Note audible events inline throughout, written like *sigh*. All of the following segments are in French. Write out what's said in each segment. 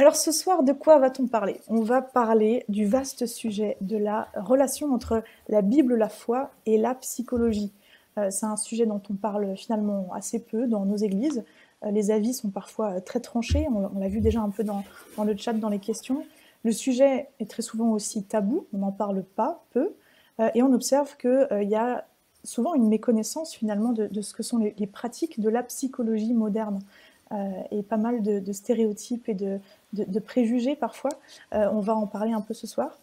Alors ce soir, de quoi va-t-on parler? On va parler du vaste sujet de la relation entre la Bible, la foi et la psychologie. Euh, c'est un sujet dont on parle finalement assez peu dans nos églises. Euh, les avis sont parfois euh, très tranchés, on, l'a vu déjà un peu dans, le chat, dans les questions. Le sujet est très souvent aussi tabou, on n'en parle pas peu, et on observe qu'il y a souvent une méconnaissance finalement de, ce que sont les, pratiques de la psychologie moderne. et pas mal de, stéréotypes et de, de, préjugés parfois. Euh, on va en parler un peu ce soir,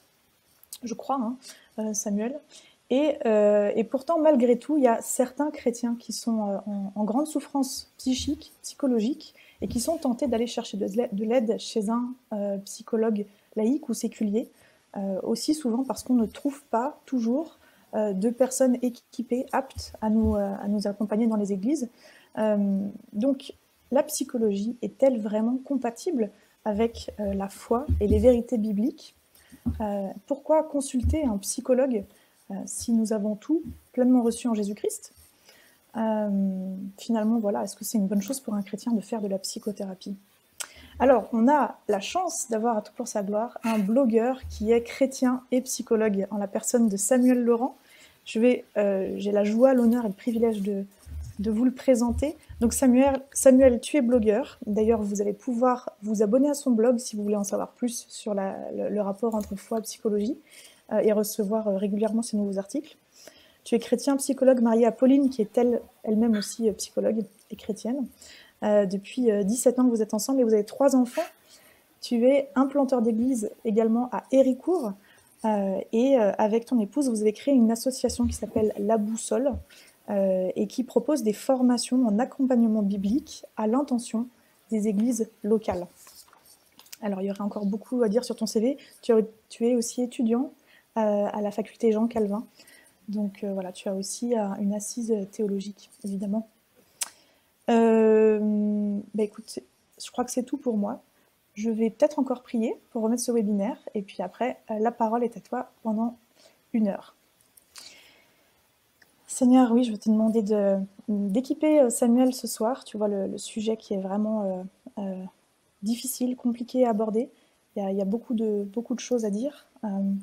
je crois, hein, euh, Samuel. Euh, et, pourtant, malgré tout, il y a certains chrétiens qui sont en, grande souffrance psychique, psychologique, et qui sont tentés d'aller chercher de l'aide chez un psychologue laïque ou séculier, aussi souvent parce qu'on ne trouve pas toujours de personnes équipées, aptes à nous, à nous accompagner dans les églises. donc, la psychologie est-elle vraiment compatible avec euh, la foi et les vérités bibliques. Euh, pourquoi consulter un psychologue euh, si nous avons tout pleinement reçu en Jésus-Christ? Finalement, voilà, est-ce que c'est une bonne chose pour un chrétien de faire de la psychothérapie? Alors, on a la chance d'avoir à tout pour sa gloire un blogueur qui est chrétien et psychologue en la personne de Samuel Laurent. J'ai la joie, l'honneur et le privilège de, de vous le présenter. Donc Samuel, Samuel tu es blogueur. D'ailleurs, vous allez pouvoir vous abonner à son blog si vous voulez en savoir plus sur le, rapport entre foi et psychologie euh, et recevoir euh, régulièrement ses nouveaux articles. Tu es chrétien, psychologue, marié à Pauline, qui est elle, elle-même aussi euh, psychologue et chrétienne. depuis 17 ans que vous êtes ensemble et vous avez trois enfants. Tu es implanteur d'église également à Héricourt. et avec ton épouse, vous avez créé une association qui s'appelle La Boussole, euh, et qui propose des formations en accompagnement biblique à l'intention des églises locales. Alors, il y aurait encore beaucoup à dire sur ton CV. Tu, es aussi étudiant euh, à la faculté Jean Calvin. Donc euh, voilà, tu as aussi une assise théologique, évidemment. bah écoute, je crois que c'est tout pour moi. Je vais peut-être encore prier pour remettre ce webinaire. Et puis après, la parole est à toi pendant une heure. Seigneur, oui, je vais te demander d'équiper euh, Samuel ce soir. Tu vois le, sujet qui est vraiment euh, euh, difficile, compliqué à aborder. Il y a, beaucoup, de, beaucoup de choses à dire,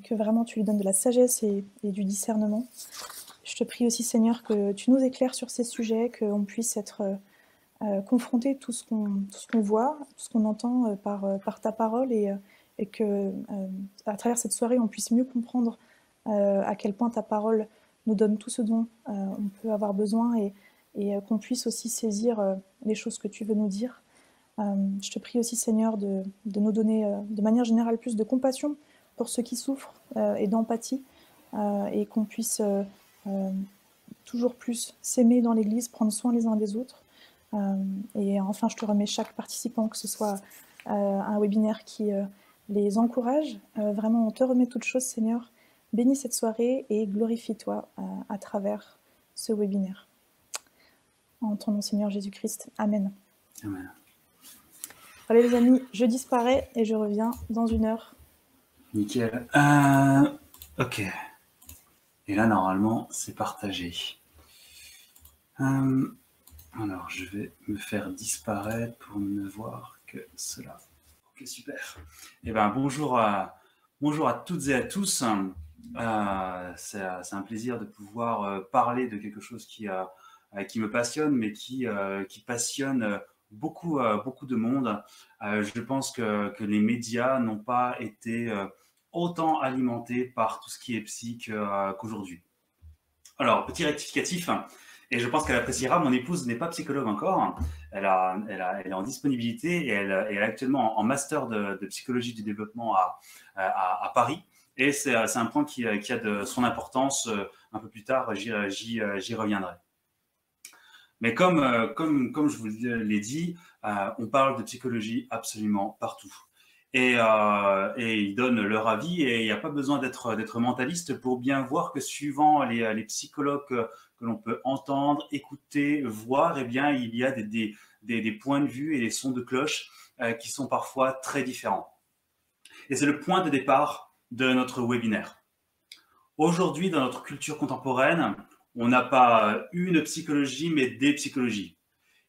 que vraiment tu lui donnes de la sagesse et, du discernement. Je te prie aussi, Seigneur, que tu nous éclaires sur ces sujets, qu'on puisse être confronté tout ce qu'on voit, tout ce qu'on entend par, par ta parole et, et que à travers cette soirée, on puisse mieux comprendre à quel point ta parole nous donne tout ce dont euh, on peut avoir besoin et, euh, qu'on puisse aussi saisir euh, les choses que tu veux nous dire. je te prie aussi, Seigneur, de, nous donner de manière générale plus de compassion pour ceux qui souffrent et d'empathie et qu'on puisse toujours plus s'aimer dans l'Église, prendre soin les uns des autres. et enfin, je te remets chaque participant, que ce soit un webinaire qui les encourage. vraiment, on te remet toutes choses, Seigneur. Bénis cette soirée et glorifie-toi euh, à, travers ce webinaire. En ton nom, Seigneur Jésus-Christ. Amen. Amen. Allez les amis, je disparais et je reviens dans une heure. Nickel. Euh, ok. Et là, normalement, c'est partagé. Euh, alors, je vais me faire disparaître pour ne voir que cela. Ok, super. Eh bien, bonjour à, bonjour à toutes et à tous. Euh, c'est un plaisir de pouvoir euh, parler de quelque chose qui, euh, me passionne, mais qui, passionne beaucoup, beaucoup de monde. je pense que, les médias n'ont pas été autant alimentés par tout ce qui est psy qu'aujourd'hui. Alors, petit rectificatif, et je pense qu'elle appréciera. Mon épouse n'est pas psychologue encore. Elle, est en disponibilité et elle, est actuellement en master de, psychologie du développement à Paris. Et c'est euh, un point qui, euh, qui, a de son importance. Euh, un peu plus tard, j'y reviendrai. Mais comme, je vous l'ai dit, on parle de psychologie absolument partout. et, ils donnent leur avis et il n'y a pas besoin d'être mentaliste pour bien voir que suivant les, psychologues que, l'on peut entendre, écouter, voir, eh bien il y a des, points de vue et des sons de cloche qui sont parfois très différents. Et c'est le point de départ de notre webinaire. Aujourd'hui, dans notre culture contemporaine, on n'a pas une psychologie, mais des psychologies.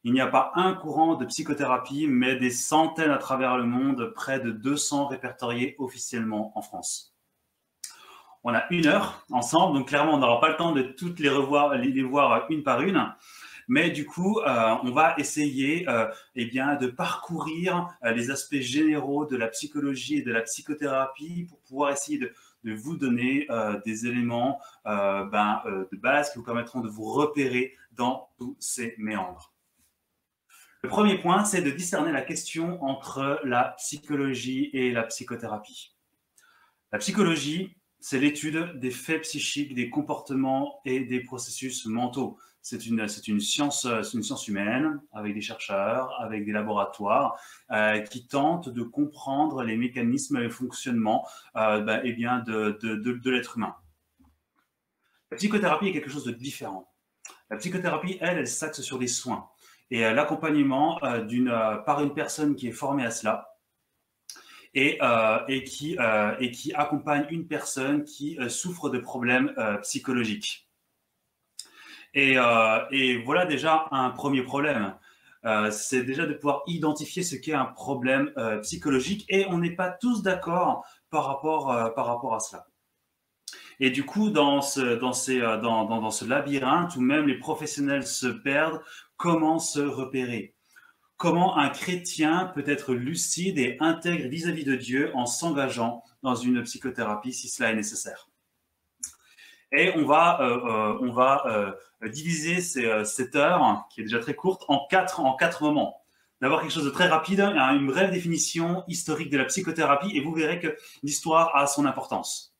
Il n'y a pas un courant de psychothérapie, mais des centaines à travers le monde, près de 200 répertoriés officiellement en France. On a une heure ensemble, donc clairement, on n'aura pas le temps de toutes les revoir, les voir une par une. Mais du coup, euh, on va essayer euh, eh bien, de parcourir euh, les aspects généraux de la psychologie et de la psychothérapie pour pouvoir essayer de, vous donner des éléments ben, de base qui vous permettront de vous repérer dans tous ces méandres. Le premier point, c'est de discerner la question entre la psychologie et la psychothérapie. La psychologie, c'est l'étude des faits psychiques, des comportements et des processus mentaux. C'est une, science, humaine avec des chercheurs, avec des laboratoires euh, qui tentent de comprendre les mécanismes et le fonctionnement euh, ben, eh bien de, l'être humain. La psychothérapie est quelque chose de différent. La psychothérapie, elle, elle s'axe sur des soins et euh, l'accompagnement par une personne qui est formée à cela et qui accompagne une personne qui souffre de problèmes psychologiques. Et, et, voilà déjà un premier problème. c'est déjà de pouvoir identifier ce qu'est un problème psychologique et on n'est pas tous d'accord par rapport, à cela. Et du coup, dans ce, dans, ces, labyrinthe où même les professionnels se perdent Comment se repérer? Comment un chrétien peut être lucide et intègre vis-à-vis de Dieu en s'engageant dans une psychothérapie si cela est nécessaire? Et euh, euh, on va euh, diviser cette heure, qui est déjà très courte, en quatre, en quatre moments. D'abord quelque chose de très rapide, une brève définition historique de la psychothérapie, et vous verrez que l'histoire a son importance.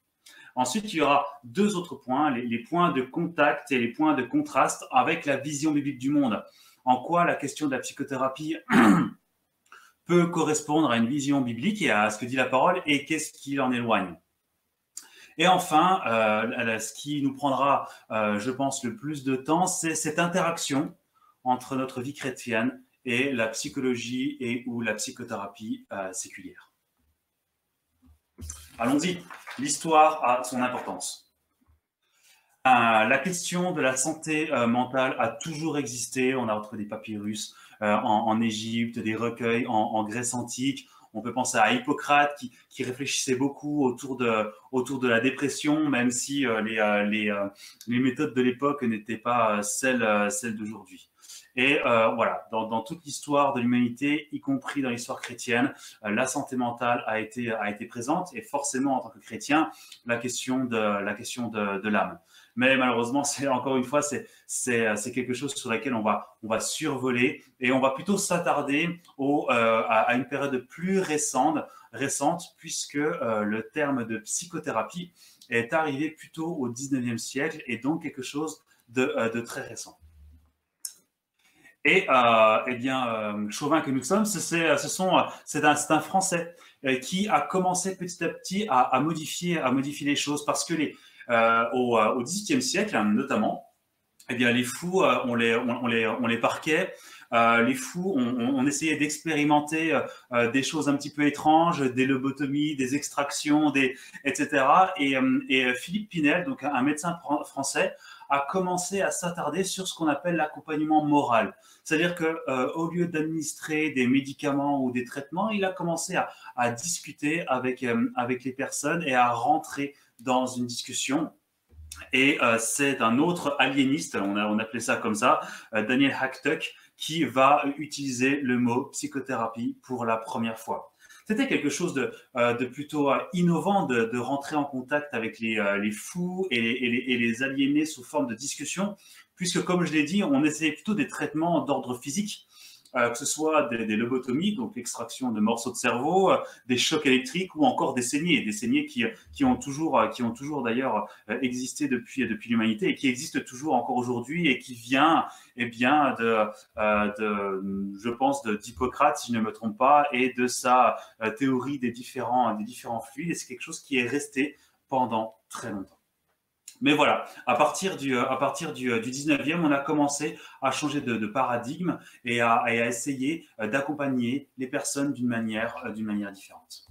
Ensuite, il y aura deux autres points, les, points de contact et les points de contraste avec la vision biblique du monde. En quoi la question de la psychothérapie *clears throat* peut correspondre à une vision biblique et à ce que dit la parole et qu'est-ce qui en éloigne? Et enfin, euh, ce qui nous prendra, euh, je pense, le plus de temps, c'est cette interaction entre notre vie chrétienne et la psychologie et ou la psychothérapie euh, séculière. Allons-y. L'histoire a son importance. La question de la santé mentale a toujours existé. On a retrouvé des papyrus en, Égypte, des recueils en, Grèce antique. On peut penser à Hippocrate qui, réfléchissait beaucoup autour de, autour de la dépression, même si les, les, les, méthodes de l'époque n'étaient pas celles, celles d'aujourd'hui. Et euh, voilà, dans, dans toute l'histoire de l'humanité, y compris dans l'histoire chrétienne, euh, la santé mentale a été, a été présente et forcément en tant que chrétien, la question de l'âme. Mais malheureusement, *laughs* c'est encore une fois, c'est, c'est, quelque chose sur laquelle on va, on va survoler et on va plutôt s'attarder euh, à, une période plus récente, récente puisque euh, le terme de psychothérapie est arrivé plutôt au 19e siècle et donc quelque chose de, euh, de très récent. Et euh, eh bien, euh, chauvin que nous sommes, c'est, ce sont, un, un Français euh, qui a commencé petit à petit à, à, modifier, à modifier les choses parce que les, euh, au, au XVIIIe siècle, notamment, eh bien, les fous, euh, on les, on, les, on les parquait. Euh, les fous, on, essayait d'expérimenter des choses un petit peu étranges, des lobotomies, des extractions, etc. Et, Philippe Pinel, donc un médecin français, a commencé à s'attarder sur ce qu'on appelle l'accompagnement moral. C'est-à-dire que euh, au lieu d'administrer des médicaments ou des traitements, il a commencé à, à discuter avec euh, avec les personnes et à rentrer dans une discussion. Et euh, c'est un autre aliéniste, on, a, on appelait ça comme ça, euh, Daniel Hacktuck, qui va utiliser le mot psychothérapie pour la première fois. C'était quelque chose de, euh, plutôt innovant de, rentrer en contact avec les, fous et les, et, les, et les, aliénés sous forme de discussion, puisque comme je l'ai dit, on essayait plutôt des traitements d'ordre physique. Que ce soit des, lobotomies, donc l'extraction de morceaux de cerveau, des chocs électriques ou encore des saignées, des saignées qui, qui ont toujours, qui ont toujours d'ailleurs existé depuis, depuis l'humanité et qui existent toujours encore aujourd'hui et qui vient eh bien, de, de je pense, d'Hippocrate, si je ne me trompe pas, et de sa théorie des différents, des différents fluides. Et c'est quelque chose qui est resté pendant très longtemps. Mais voilà, à partir du, à partir du, du 19e, on a commencé à changer de, paradigme et à, essayer d'accompagner les personnes d'une manière, manière différente.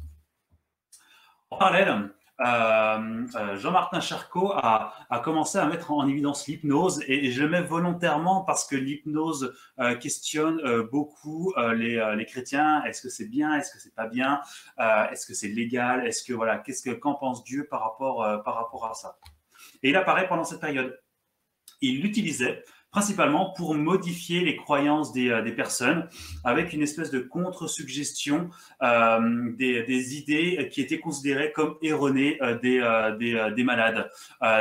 En parallèle, euh, euh, Jean-Martin Charcot a, commencé à mettre en évidence l'hypnose et, je le mets volontairement parce que l'hypnose euh, questionne beaucoup les, les, chrétiens. Est-ce que c'est bien? Est-ce que c'est pas bien? Est-ce que c'est légal? Est-ce que voilà Qu'est-ce que qu'en pense Dieu par rapport par rapport à ça? Et il apparaît pendant cette période. Il l'utilisait principalement pour modifier les croyances des, euh, personnes avec une espèce de contre-suggestion euh, des, idées qui étaient considérées comme erronées euh, des, des, des, malades.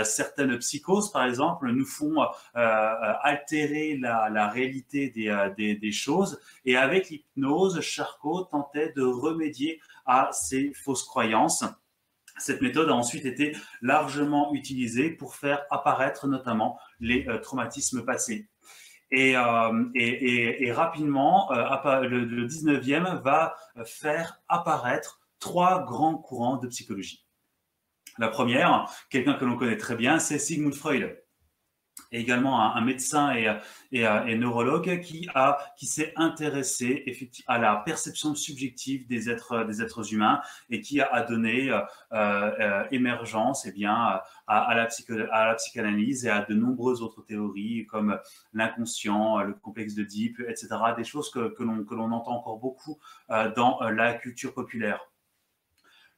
certaines psychoses, par exemple, nous font altérer la, la réalité des, choses et avec l'hypnose, Charcot tentait de remédier à ces fausses croyances. Cette méthode a ensuite été largement utilisée pour faire apparaître notamment les euh, traumatismes passés. Et, euh, et, et, rapidement, euh, le, le 19e va faire apparaître trois grands courants de psychologie. La première, quelqu'un que l'on connaît très bien, c'est Sigmund Freud également un, médecin et, et, neurologue qui qui s'est intéressé à la perception subjective des êtres des êtres humains et qui a donné euh, euh, émergence eh bien à, la psychanalyse et à de nombreuses autres théories comme l'inconscient, le complexe de Deep, etc. Des choses que, que l'on entend encore beaucoup euh, dans la culture populaire.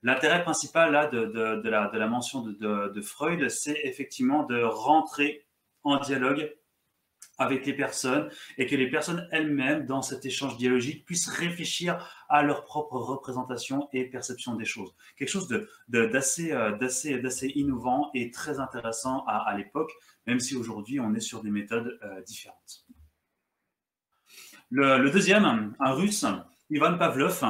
L'intérêt principal là, de, de, la, mention de Freud, c'est effectivement de rentrer en dialogue avec les personnes et que les personnes elles-mêmes, dans cet échange dialogique, puissent réfléchir à leur propre représentation et perception des choses. Quelque chose euh, d'assez innovant et très intéressant à, l'époque, même si aujourd'hui on est sur des méthodes euh, différentes. Le, deuxième, un russe, Ivan Pavlov,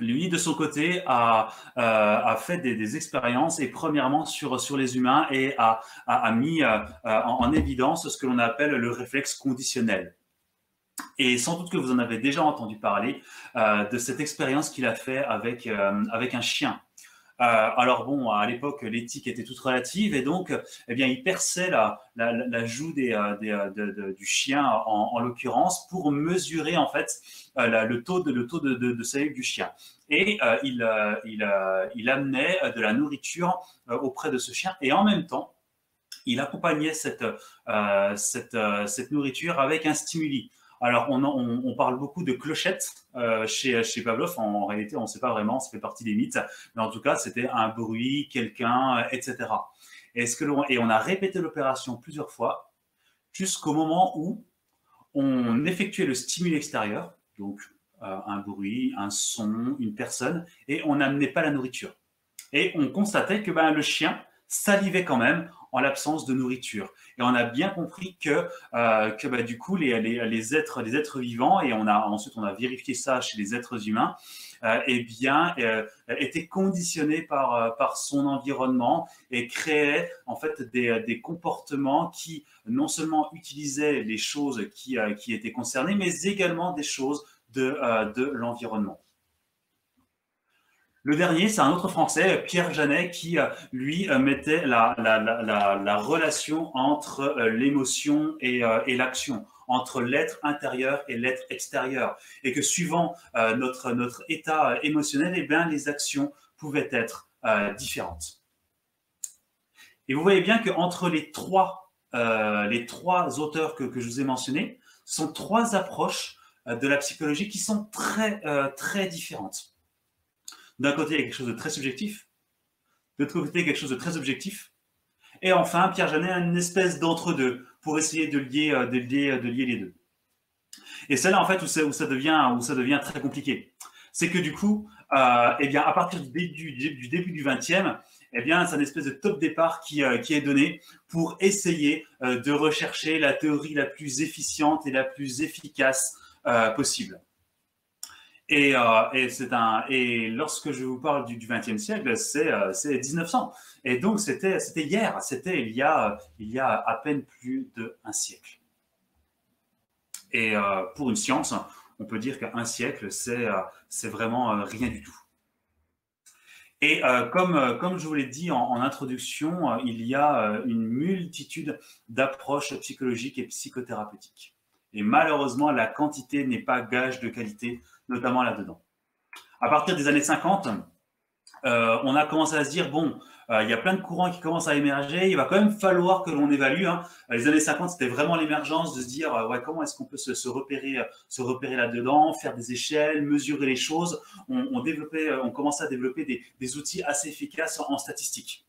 lui, de son côté, a, euh, fait des, expériences et premièrement sur, sur les humains et a, a, mis euh, en, en, évidence ce que l'on appelle le réflexe conditionnel. Et sans doute que vous en avez déjà entendu parler euh, de cette expérience qu'il a fait avec, euh, avec un chien. Euh, alors bon, à l'époque, l'éthique était toute relative et donc, eh bien, il perçait la, joue euh, euh, du chien en, en l'occurrence pour mesurer en fait le taux de le salive du chien. Et il, amenait de la nourriture auprès de ce chien et en même temps, il accompagnait cette nourriture avec un stimuli. Alors, on, parle beaucoup de clochettes euh, chez, Pavlov. En, réalité, on ne sait pas vraiment, ça fait partie des mythes. Mais en tout cas, c'était un bruit, quelqu'un, etc. Et, ce que et on a répété l'opération plusieurs fois jusqu'au moment où on effectuait le stimuli extérieur, donc euh, un bruit, un son, une personne, et on n'amenait pas la nourriture. Et on constatait que ben, le chien salivait quand même en l'absence de nourriture. Et on a bien compris que, euh, que bah, du coup, les, les, les, êtres, les êtres vivants, et on a ensuite on a vérifié ça chez les êtres humains, euh, eh bien, euh, étaient conditionnés par, euh, par son environnement et créaient en fait des, des comportements qui non seulement utilisaient les choses qui, qui étaient concernées, mais également des choses de, de l'environnement. Le dernier, c'est un autre Français, Pierre Janet, qui, euh, lui, euh, mettait la, la, la, la relation entre euh, l'émotion et, l'action entre l'être intérieur et l'être extérieur, et que suivant notre, état émotionnel, eh les actions pouvaient être différentes. Et vous voyez bien qu'entre les trois, les trois auteurs que, que je vous ai mentionnés, sont trois approches de la psychologie qui sont très, très différentes. D'un côté, il y a quelque chose de très subjectif. De l'autre côté, quelque chose de très objectif. Et enfin, Pierre Janet a une espèce d'entre-deux pour essayer de lier, euh, de, lier, de lier les deux. Et c'est là, en fait, où ça, devient, où ça devient très compliqué. C'est que du coup, euh, eh bien, à partir du début du, du 20e, eh bien, c'est une espèce de top départ qui, euh, est donné pour essayer euh, de rechercher la théorie la plus efficiente et la plus efficace possible. Et, c'est un, et lorsque je vous parle du XXe siècle, c'est 1900. Et donc, c'était hier, c'était il, y a, il y a à peine plus d'un siècle. Et pour une science, on peut dire qu'un siècle, c'est vraiment rien du tout. Et euh, comme, euh, comme je vous l'ai dit en, introduction, euh, il y a une multitude d'approches psychologiques et psychothérapeutiques. Et malheureusement, la quantité n'est pas gage de qualité, notamment là-dedans. À partir des années 50, on a commencé à se dire, bon, euh, il y a plein de courants qui commencent à émerger. Il va quand même falloir que l'on évalue. Hein. Les années 50, c'était vraiment l'émergence de se dire euh, ouais, comment est-ce qu'on peut se, repérer, euh, se repérer là-dedans, faire des échelles, mesurer les choses. On, développait, on commençait à développer des, outils assez efficaces en, statistique.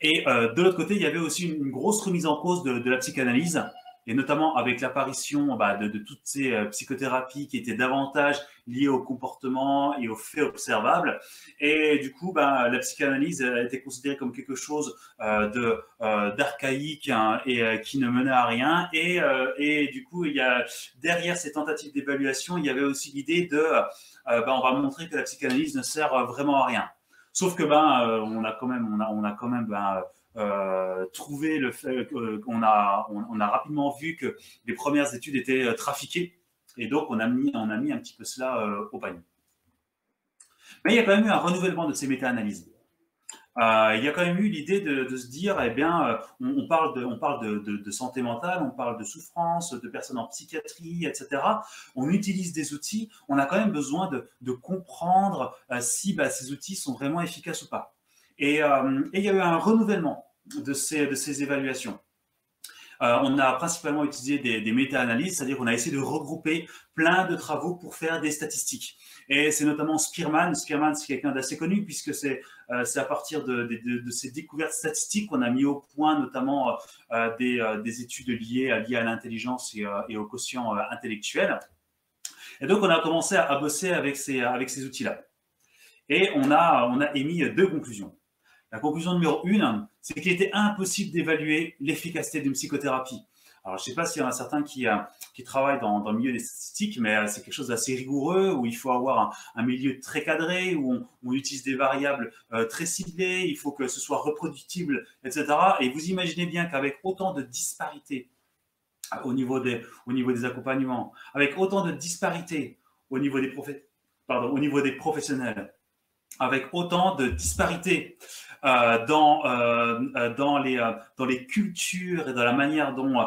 Et de l'autre côté, il y avait aussi une, grosse remise en cause de la psychanalyse et notamment avec l'apparition bah, de, toutes ces euh, psychothérapies qui étaient davantage liées au comportement et aux faits observables. Et du coup, bah, la psychanalyse a été considérée comme quelque chose euh, de euh, d'archaïque hein, et qui ne menait à rien. Et, et du coup, il y a derrière ces tentatives d'évaluation, il y avait aussi l'idée de, bah, on va montrer que la psychanalyse ne sert vraiment à rien. Sauf que ben, on a quand même, on a, on a quand même ben, euh, trouver le fait qu'on a, on, a rapidement vu que les premières études étaient euh, trafiquées et donc on a mis, on a mis un petit peu cela euh, au panier. Mais il y a quand même eu un renouvellement de ces méta-analyses. il y a quand même eu l'idée de, se dire, eh bien, on, parle, de, on parle de, santé mentale, on parle de souffrance, de personnes en psychiatrie, etc. On utilise des outils, on a quand même besoin de, comprendre si bah, ces outils sont vraiment efficaces ou pas. Et, il y a eu un renouvellement de ces, évaluations. Euh, on a principalement utilisé des, méta-analyses, c'est-à-dire qu'on a essayé de regrouper plein de travaux pour faire des statistiques. Et c'est notamment Spearman. Spearman, c'est quelqu'un d'assez connu puisque c'est euh, à partir de, ces découvertes statistiques qu'on a mis au point notamment euh, des, des, études liées, liées à l'intelligence et, au quotient intellectuel. Et donc, on a commencé à, bosser avec ces, avec ces outils-là. Et on a, on a émis deux conclusions. La conclusion numéro une, c'est qu'il était impossible d'évaluer l'efficacité d'une psychothérapie. Alors, je ne sais pas s'il y en a certains qui, euh, travaillent dans, le milieu des statistiques, mais euh, c'est quelque chose d'assez rigoureux, où il faut avoir un, milieu très cadré, où on, utilise des variables euh, très ciblées, il faut que ce soit reproductible, etc. Et vous imaginez bien qu'avec autant de disparités au niveau des, accompagnements, avec autant de disparités au niveau des, professionnels, avec autant de disparités dans, euh, euh, dans, les, dans les cultures et dans la manière dont,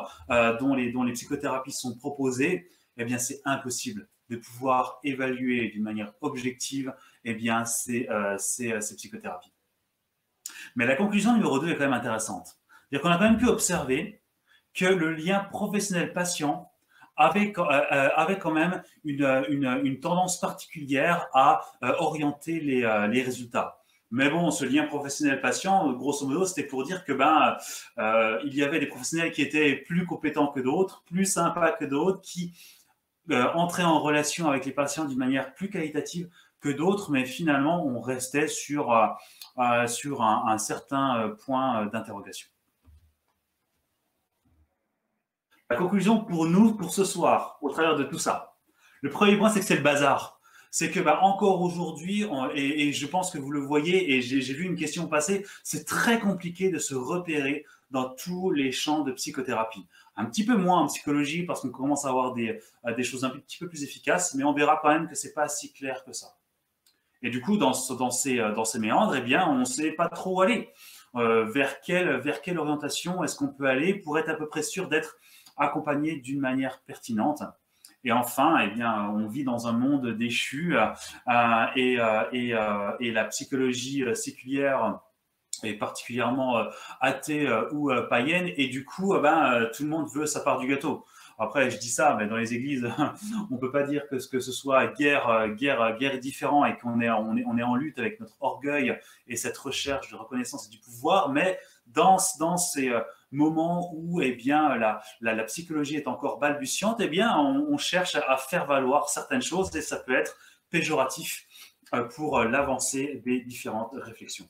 dont, les, dont les psychothérapies sont proposées, eh bien, c'est impossible de pouvoir évaluer d'une manière objective eh bien, ces, ces, psychothérapies. Mais la conclusion numéro 2 est quand même intéressante. C'est-à-dire qu'on a quand même pu observer que le lien professionnel-patient euh, euh, avec quand même une, une, tendance particulière à euh, orienter les, les résultats. Mais bon, ce lien professionnel-patient, grosso modo, c'était pour dire que ben euh, il y avait des professionnels qui étaient plus compétents que d'autres, plus sympas que d'autres, qui euh, entraient en relation avec les patients d'une manière plus qualitative que d'autres, mais finalement, on restait sur, euh, sur un, un certain point d'interrogation. La conclusion pour nous, pour ce soir, au travers de tout ça, le premier point, c'est que c'est le bazar. C'est que bah, encore aujourd'hui, et, je pense que vous le voyez, et j'ai vu une question passer, c'est très compliqué de se repérer dans tous les champs de psychothérapie. Un petit peu moins en psychologie parce qu'on commence à avoir des, des, choses un petit peu plus efficaces, mais on verra quand même que c'est pas si clair que ça. Et du coup, dans, dans, ces, méandres, eh bien, on ne sait pas trop aller. Euh, vers, quelle, vers quelle orientation est-ce qu'on peut aller pour être à peu près sûr d'être accompagné d'une manière pertinente? Et enfin, eh bien, on vit dans un monde déchu euh, euh, et, euh, et, la psychologie séculière est particulièrement athée ou païenne. Et du coup, eh ben, tout le monde veut sa part du gâteau. Après, je dis ça, mais dans les églises, *laughs* on peut pas dire que ce que ce soit guerre, guerre, guerre différent et qu'on est, on est, on est en lutte avec notre orgueil et cette recherche de reconnaissance et du pouvoir. Mais dans, dans ces moment où eh bien, la, la, psychologie est encore balbutiante, eh bien, on, cherche à, faire valoir certaines choses et ça peut être péjoratif euh, pour l'avancée des différentes réflexions.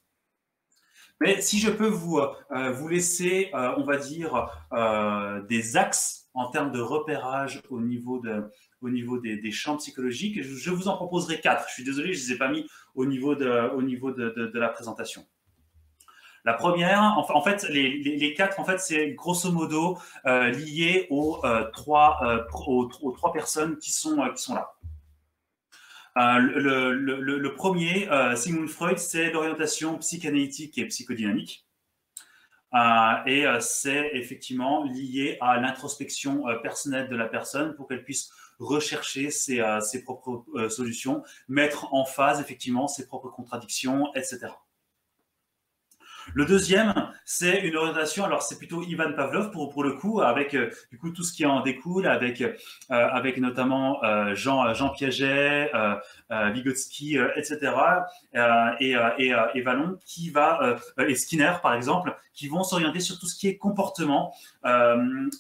Mais si je peux vous, euh, laisser, euh, on va dire, des axes en termes de repérage au niveau de, au niveau des, champs psychologiques. Je, vous en proposerai quatre. Je suis désolé, je ne les ai pas mis au niveau de, la présentation. La première, en fait, les, quatre, en fait, c'est grosso modo lié aux, trois, aux, trois personnes qui sont, qui sont là. Le, le, premier, Sigmund Freud, c'est l'orientation psychanalytique et psychodynamique. Euh, et euh, c'est effectivement lié à l'introspection euh, personnelle de la personne pour qu'elle puisse rechercher ses, ses propres solutions, mettre en phase effectivement ses propres contradictions, etc. Le deuxième, c'est une orientation, alors c'est plutôt Ivan Pavlov pour, le coup, avec euh, du coup tout ce qui en découle, avec, euh, notamment euh, Jean, Piaget, Vygotsky, etc. et, et, et et Skinner par exemple, qui vont s'orienter sur tout ce qui est comportement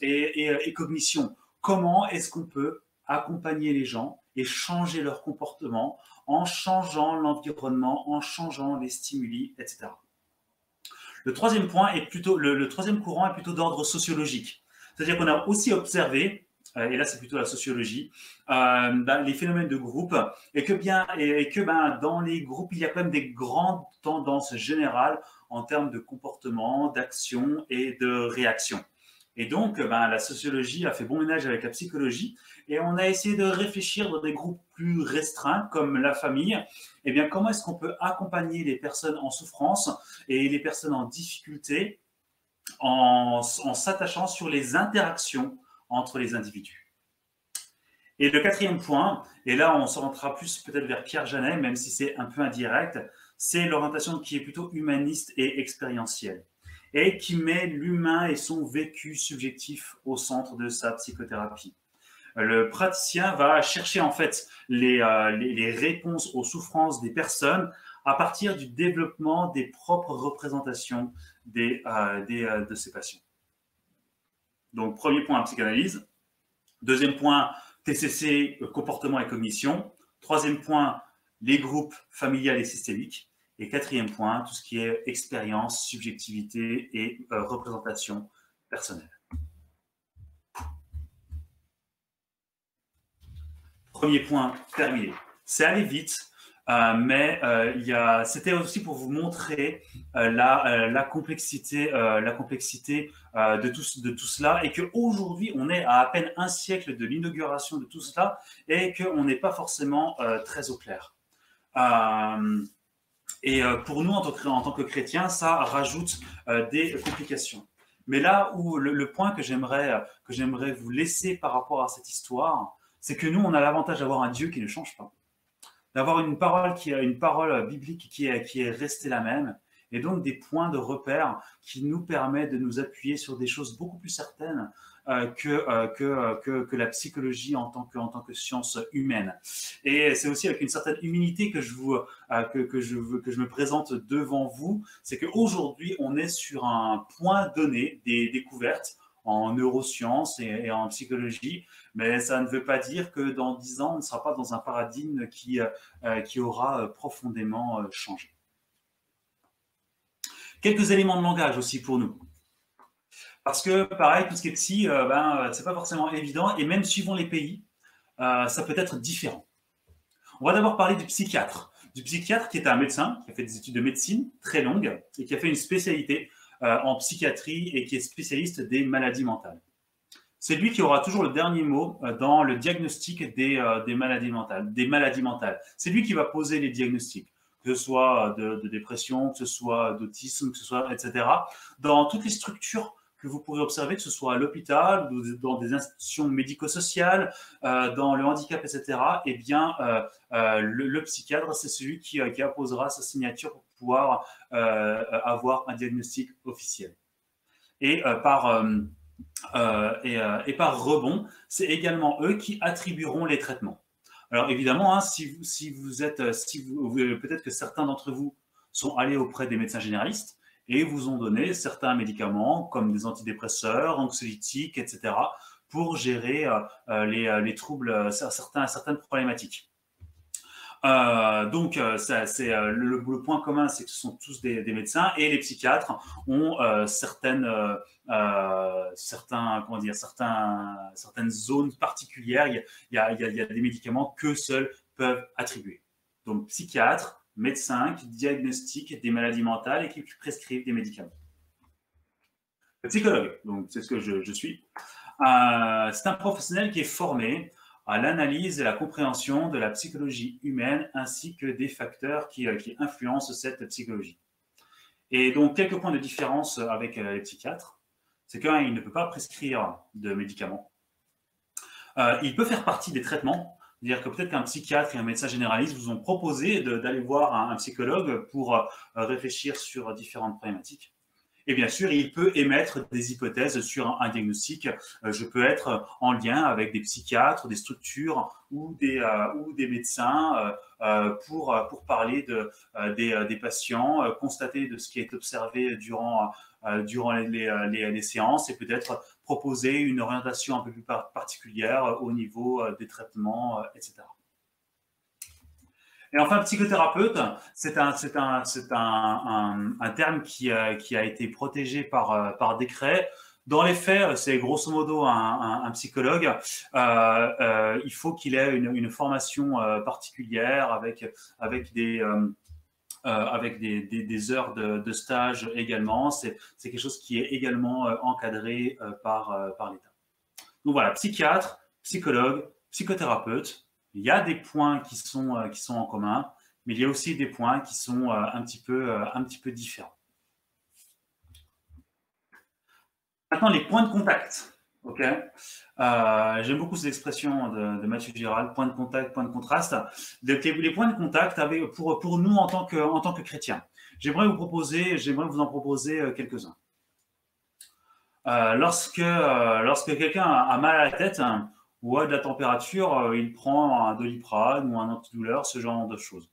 et cognition. Comment est-ce qu'on peut accompagner les gens et changer leur comportement en changeant l'environnement, en changeant les stimuli, etc. Le troisième point est plutôt, le, troisième courant est plutôt d'ordre sociologique. C'est-à-dire qu'on a aussi observé, euh, et là c'est plutôt la sociologie, euh, ben, les phénomènes de groupe, et que bien, et, que ben, dans les groupes il y a quand même des grandes tendances générales en termes de comportement, d'action et de réaction. Et donc, ben, la sociologie a fait bon ménage avec la psychologie et on a essayé de réfléchir dans des groupes plus restreints comme la famille. Eh bien, comment est-ce qu'on peut accompagner les personnes en souffrance et les personnes en difficulté en, s'attachant sur les interactions entre les individus? Et le quatrième point, et là on se rentrera plus peut-être vers Pierre Janet, même si c'est un peu indirect, c'est l'orientation qui est plutôt humaniste et expérientielle et qui met l'humain et son vécu subjectif au centre de sa psychothérapie le praticien va chercher en fait euh, les, réponses aux souffrances des personnes à partir du développement des propres représentations des, euh, euh, de ces patients. Donc, premier point, psychanalyse. Deuxième point, TCC, comportement et cognition. Troisième point, les groupes familiales et systémiques. Et quatrième point, tout ce qui est expérience, subjectivité et représentation personnelle. Premier point terminé. C'est aller vite, euh, mais euh, c'était aussi pour vous montrer euh, la, complexité, la complexité de, tout, de tout cela et qu'aujourd'hui, on est à à peine un siècle de l'inauguration de tout cela et qu'on n'est pas forcément très au clair. Et pour nous, en tant, que, que chrétiens, ça rajoute des complications. Mais là où le, point que j'aimerais vous laisser par rapport à cette histoire, c'est que nous, on a l'avantage d'avoir un Dieu qui ne change pas, d'avoir une parole qui une parole biblique qui est, qui est restée la même, et donc des points de repère qui nous permettent de nous appuyer sur des choses beaucoup plus certaines euh, que, euh, euh, que, la psychologie en tant que, science humaine. Et c'est aussi avec une certaine humilité que je, me présente devant vous, c'est qu'aujourd'hui, on est sur un point donné des découvertes en neurosciences et, en psychologie, mais ça ne veut pas dire que dans dix ans, on ne sera pas dans un paradigme qui, aura profondément changé. Quelques éléments de langage aussi pour nous. Parce que, pareil, tout ce qui est psy, ben, ce n'est pas forcément évident, et même suivant les pays, ça peut être différent. On va d'abord parler du psychiatre. Du psychiatre qui est un médecin, qui a fait des études de médecine très longues, et qui a fait une spécialité euh, en psychiatrie et qui est spécialiste des maladies mentales. C'est lui qui aura toujours le dernier mot euh, dans le diagnostic des, euh, maladies mentales. Des maladies mentales. C'est lui qui va poser les diagnostics, que ce soit de, dépression, que ce soit d'autisme, que ce soit etc. Dans toutes les structures que vous pourrez observer, que ce soit à l'hôpital, dans des institutions médico-sociales, dans le handicap, etc., eh bien, le, psychiatre, c'est celui qui, qui, apposera sa signature pour pouvoir euh, avoir un diagnostic officiel. Et euh, par, euh, et, par rebond, c'est également eux qui attribueront les traitements. Alors évidemment, hein, si, vous, si vous êtes, si vous, peut-être que certains d'entre vous sont allés auprès des médecins généralistes et vous ont donné certains médicaments comme des antidépresseurs, anxiolytiques, etc., pour gérer les, les, troubles, certains, certaines problématiques. Euh, donc, euh, c'est euh, le, point commun, c'est que ce sont tous des, médecins et les psychiatres ont euh, certaines, euh, comment dire, certains, certaines zones particulières. Il y, a, il, y a, des médicaments que seuls peuvent attribuer. Donc, psychiatres, médecins qui diagnostiquent des maladies mentales et qui prescrivent des médicaments. Le psychologue, donc c'est ce que je, suis. Euh, c'est un professionnel qui est formé à l'analyse et la compréhension de la psychologie humaine ainsi que des facteurs qui, euh, influencent cette psychologie. Et donc, quelques points de différence avec euh, les psychiatres, c'est qu'il ne peut pas prescrire de médicaments. Il peut faire partie des traitements, c'est-à-dire que peut-être qu'un psychiatre et un médecin généraliste vous ont proposé d'aller voir un, psychologue pour euh, réfléchir sur différentes problématiques. Et bien sûr, il peut émettre des hypothèses sur un, diagnostic. Euh, je peux être en lien avec des psychiatres, des structures ou des, euh, médecins pour, parler de, des, patients, constater de ce qui est observé durant, les séances et peut-être proposer une orientation un peu plus particulière au niveau des traitements, etc. Et enfin, psychothérapeute, c'est un, un, un, un, terme qui, a, qui a été protégé par, euh, par décret. Dans les faits, c'est grosso modo un, psychologue. Euh, euh, il faut qu'il ait une, formation euh, particulière avec, avec des, euh, avec des, heures de, stage également. C'est, quelque chose qui est également encadré par, par l'État. Donc voilà, psychiatre, psychologue, psychothérapeute, il y a des points qui sont, euh, qui sont en commun, mais il y a aussi des points qui sont euh, un petit peu, euh, un petit peu différents. Maintenant, les points de contact. Ok, euh, j'aime beaucoup cette expression de, de, Mathieu Giral, point de contact, point de contraste. Les, points de contact pour, nous en tant que, chrétiens. J'aimerais vous proposer, j'aimerais vous en proposer quelques-uns. Euh, lorsque, euh, lorsque quelqu'un a mal à la tête, hein, ou à de la température, il prend un doliprane ou un antidouleur, ce genre de choses.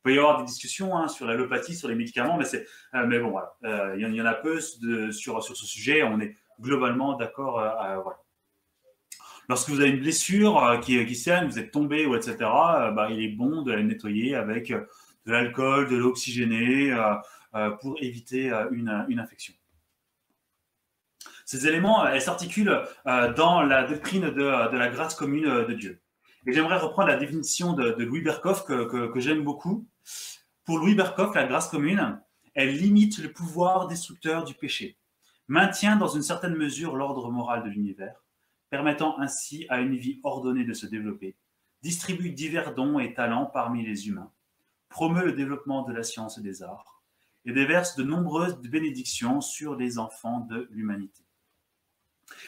Il peut y avoir des discussions hein, sur l'allopathie, sur les médicaments, mais, bon, il y, en a peu sur, sur ce sujet. On est globalement d'accord. Euh, voilà. Lorsque vous avez une blessure qui, qui saigne, vous êtes tombé, etc., bah, il est bon de la nettoyer avec de l'alcool, de l'oxygéné, pour éviter une, infection. Ces éléments, s'articulent euh, dans la doctrine de, la grâce commune de Dieu. Et j'aimerais reprendre la définition de, Louis Berkoff que, que, que j'aime beaucoup. Pour Louis Berkoff, la grâce commune, elle limite le pouvoir destructeur du péché, maintient dans une certaine mesure l'ordre moral de l'univers, permettant ainsi à une vie ordonnée de se développer, distribue divers dons et talents parmi les humains, promeut le développement de la science et des arts, et déverse de nombreuses bénédictions sur les enfants de l'humanité.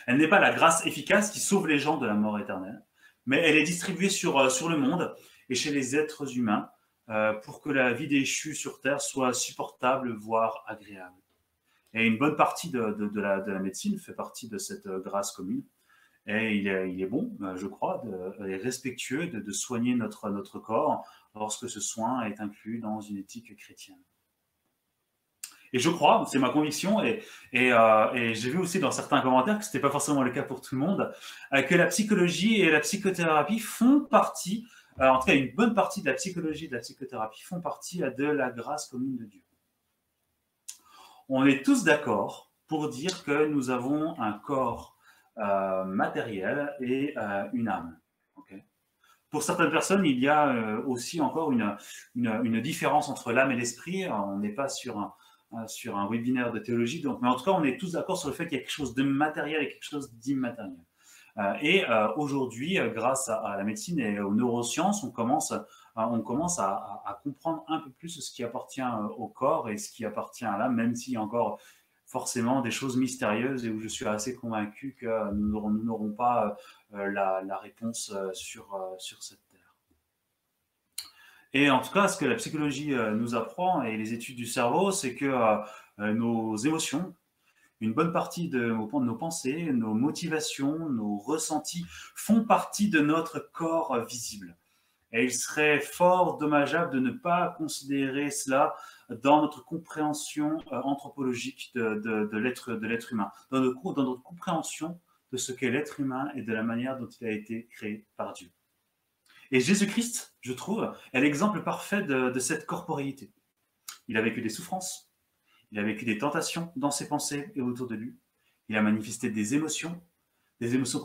Elle n'est pas la grâce efficace qui sauve les gens de la mort éternelle, mais elle est distribuée sur, euh, le monde et chez les êtres humains euh, pour que la vie déchue sur Terre soit supportable, voire agréable. Et une bonne partie de, la, de la, médecine fait partie de cette euh, grâce commune. Et il est, bon, euh, je crois, de, et respectueux de, soigner notre, corps lorsque ce soin est inclus dans une éthique chrétienne. Et je crois, c'est ma conviction, et, euh, j'ai vu aussi dans certains commentaires que ce n'était pas forcément le cas pour tout le monde, euh, que la psychologie et la psychothérapie font partie, euh, en tout cas une bonne partie de la psychologie et de la psychothérapie font partie euh, de la grâce commune de Dieu. On est tous d'accord pour dire que nous avons un corps euh, matériel et euh, une âme. Pour certaines personnes, il y a aussi encore une, différence entre l'âme et l'esprit. On n'est pas sur un, euh, sur un webinaire de théologie. Donc, mais en tout cas, on est tous d'accord sur le fait qu'il y a quelque chose de matériel et quelque chose d'immatériel. Euh, et euh, aujourd'hui, grâce à, à, la médecine et aux neurosciences, on commence, on commence à, comprendre un peu plus ce qui appartient au corps et ce qui appartient à l'âme, même s'il y a encore forcément des choses mystérieuses et où je suis assez convaincu que nous n'aurons pas la, la, réponse sur, sur cette et en tout cas, ce que la psychologie euh, nous apprend et les études du cerveau, c'est que euh, euh, nos émotions, une bonne partie de nos pensées, nos motivations, nos ressentis font partie de notre corps visible. Et il serait fort dommageable de ne pas considérer cela dans notre compréhension anthropologique de, de, l'être humain, dans notre, dans notre compréhension de ce qu'est l'être humain et de la manière dont il a été créé par Dieu. Et Jésus-Christ, je trouve, est l'exemple parfait de, cette corporéité. Il a vécu des souffrances, il a vécu des tentations dans ses pensées et autour de lui. Il a manifesté des émotions, des émotions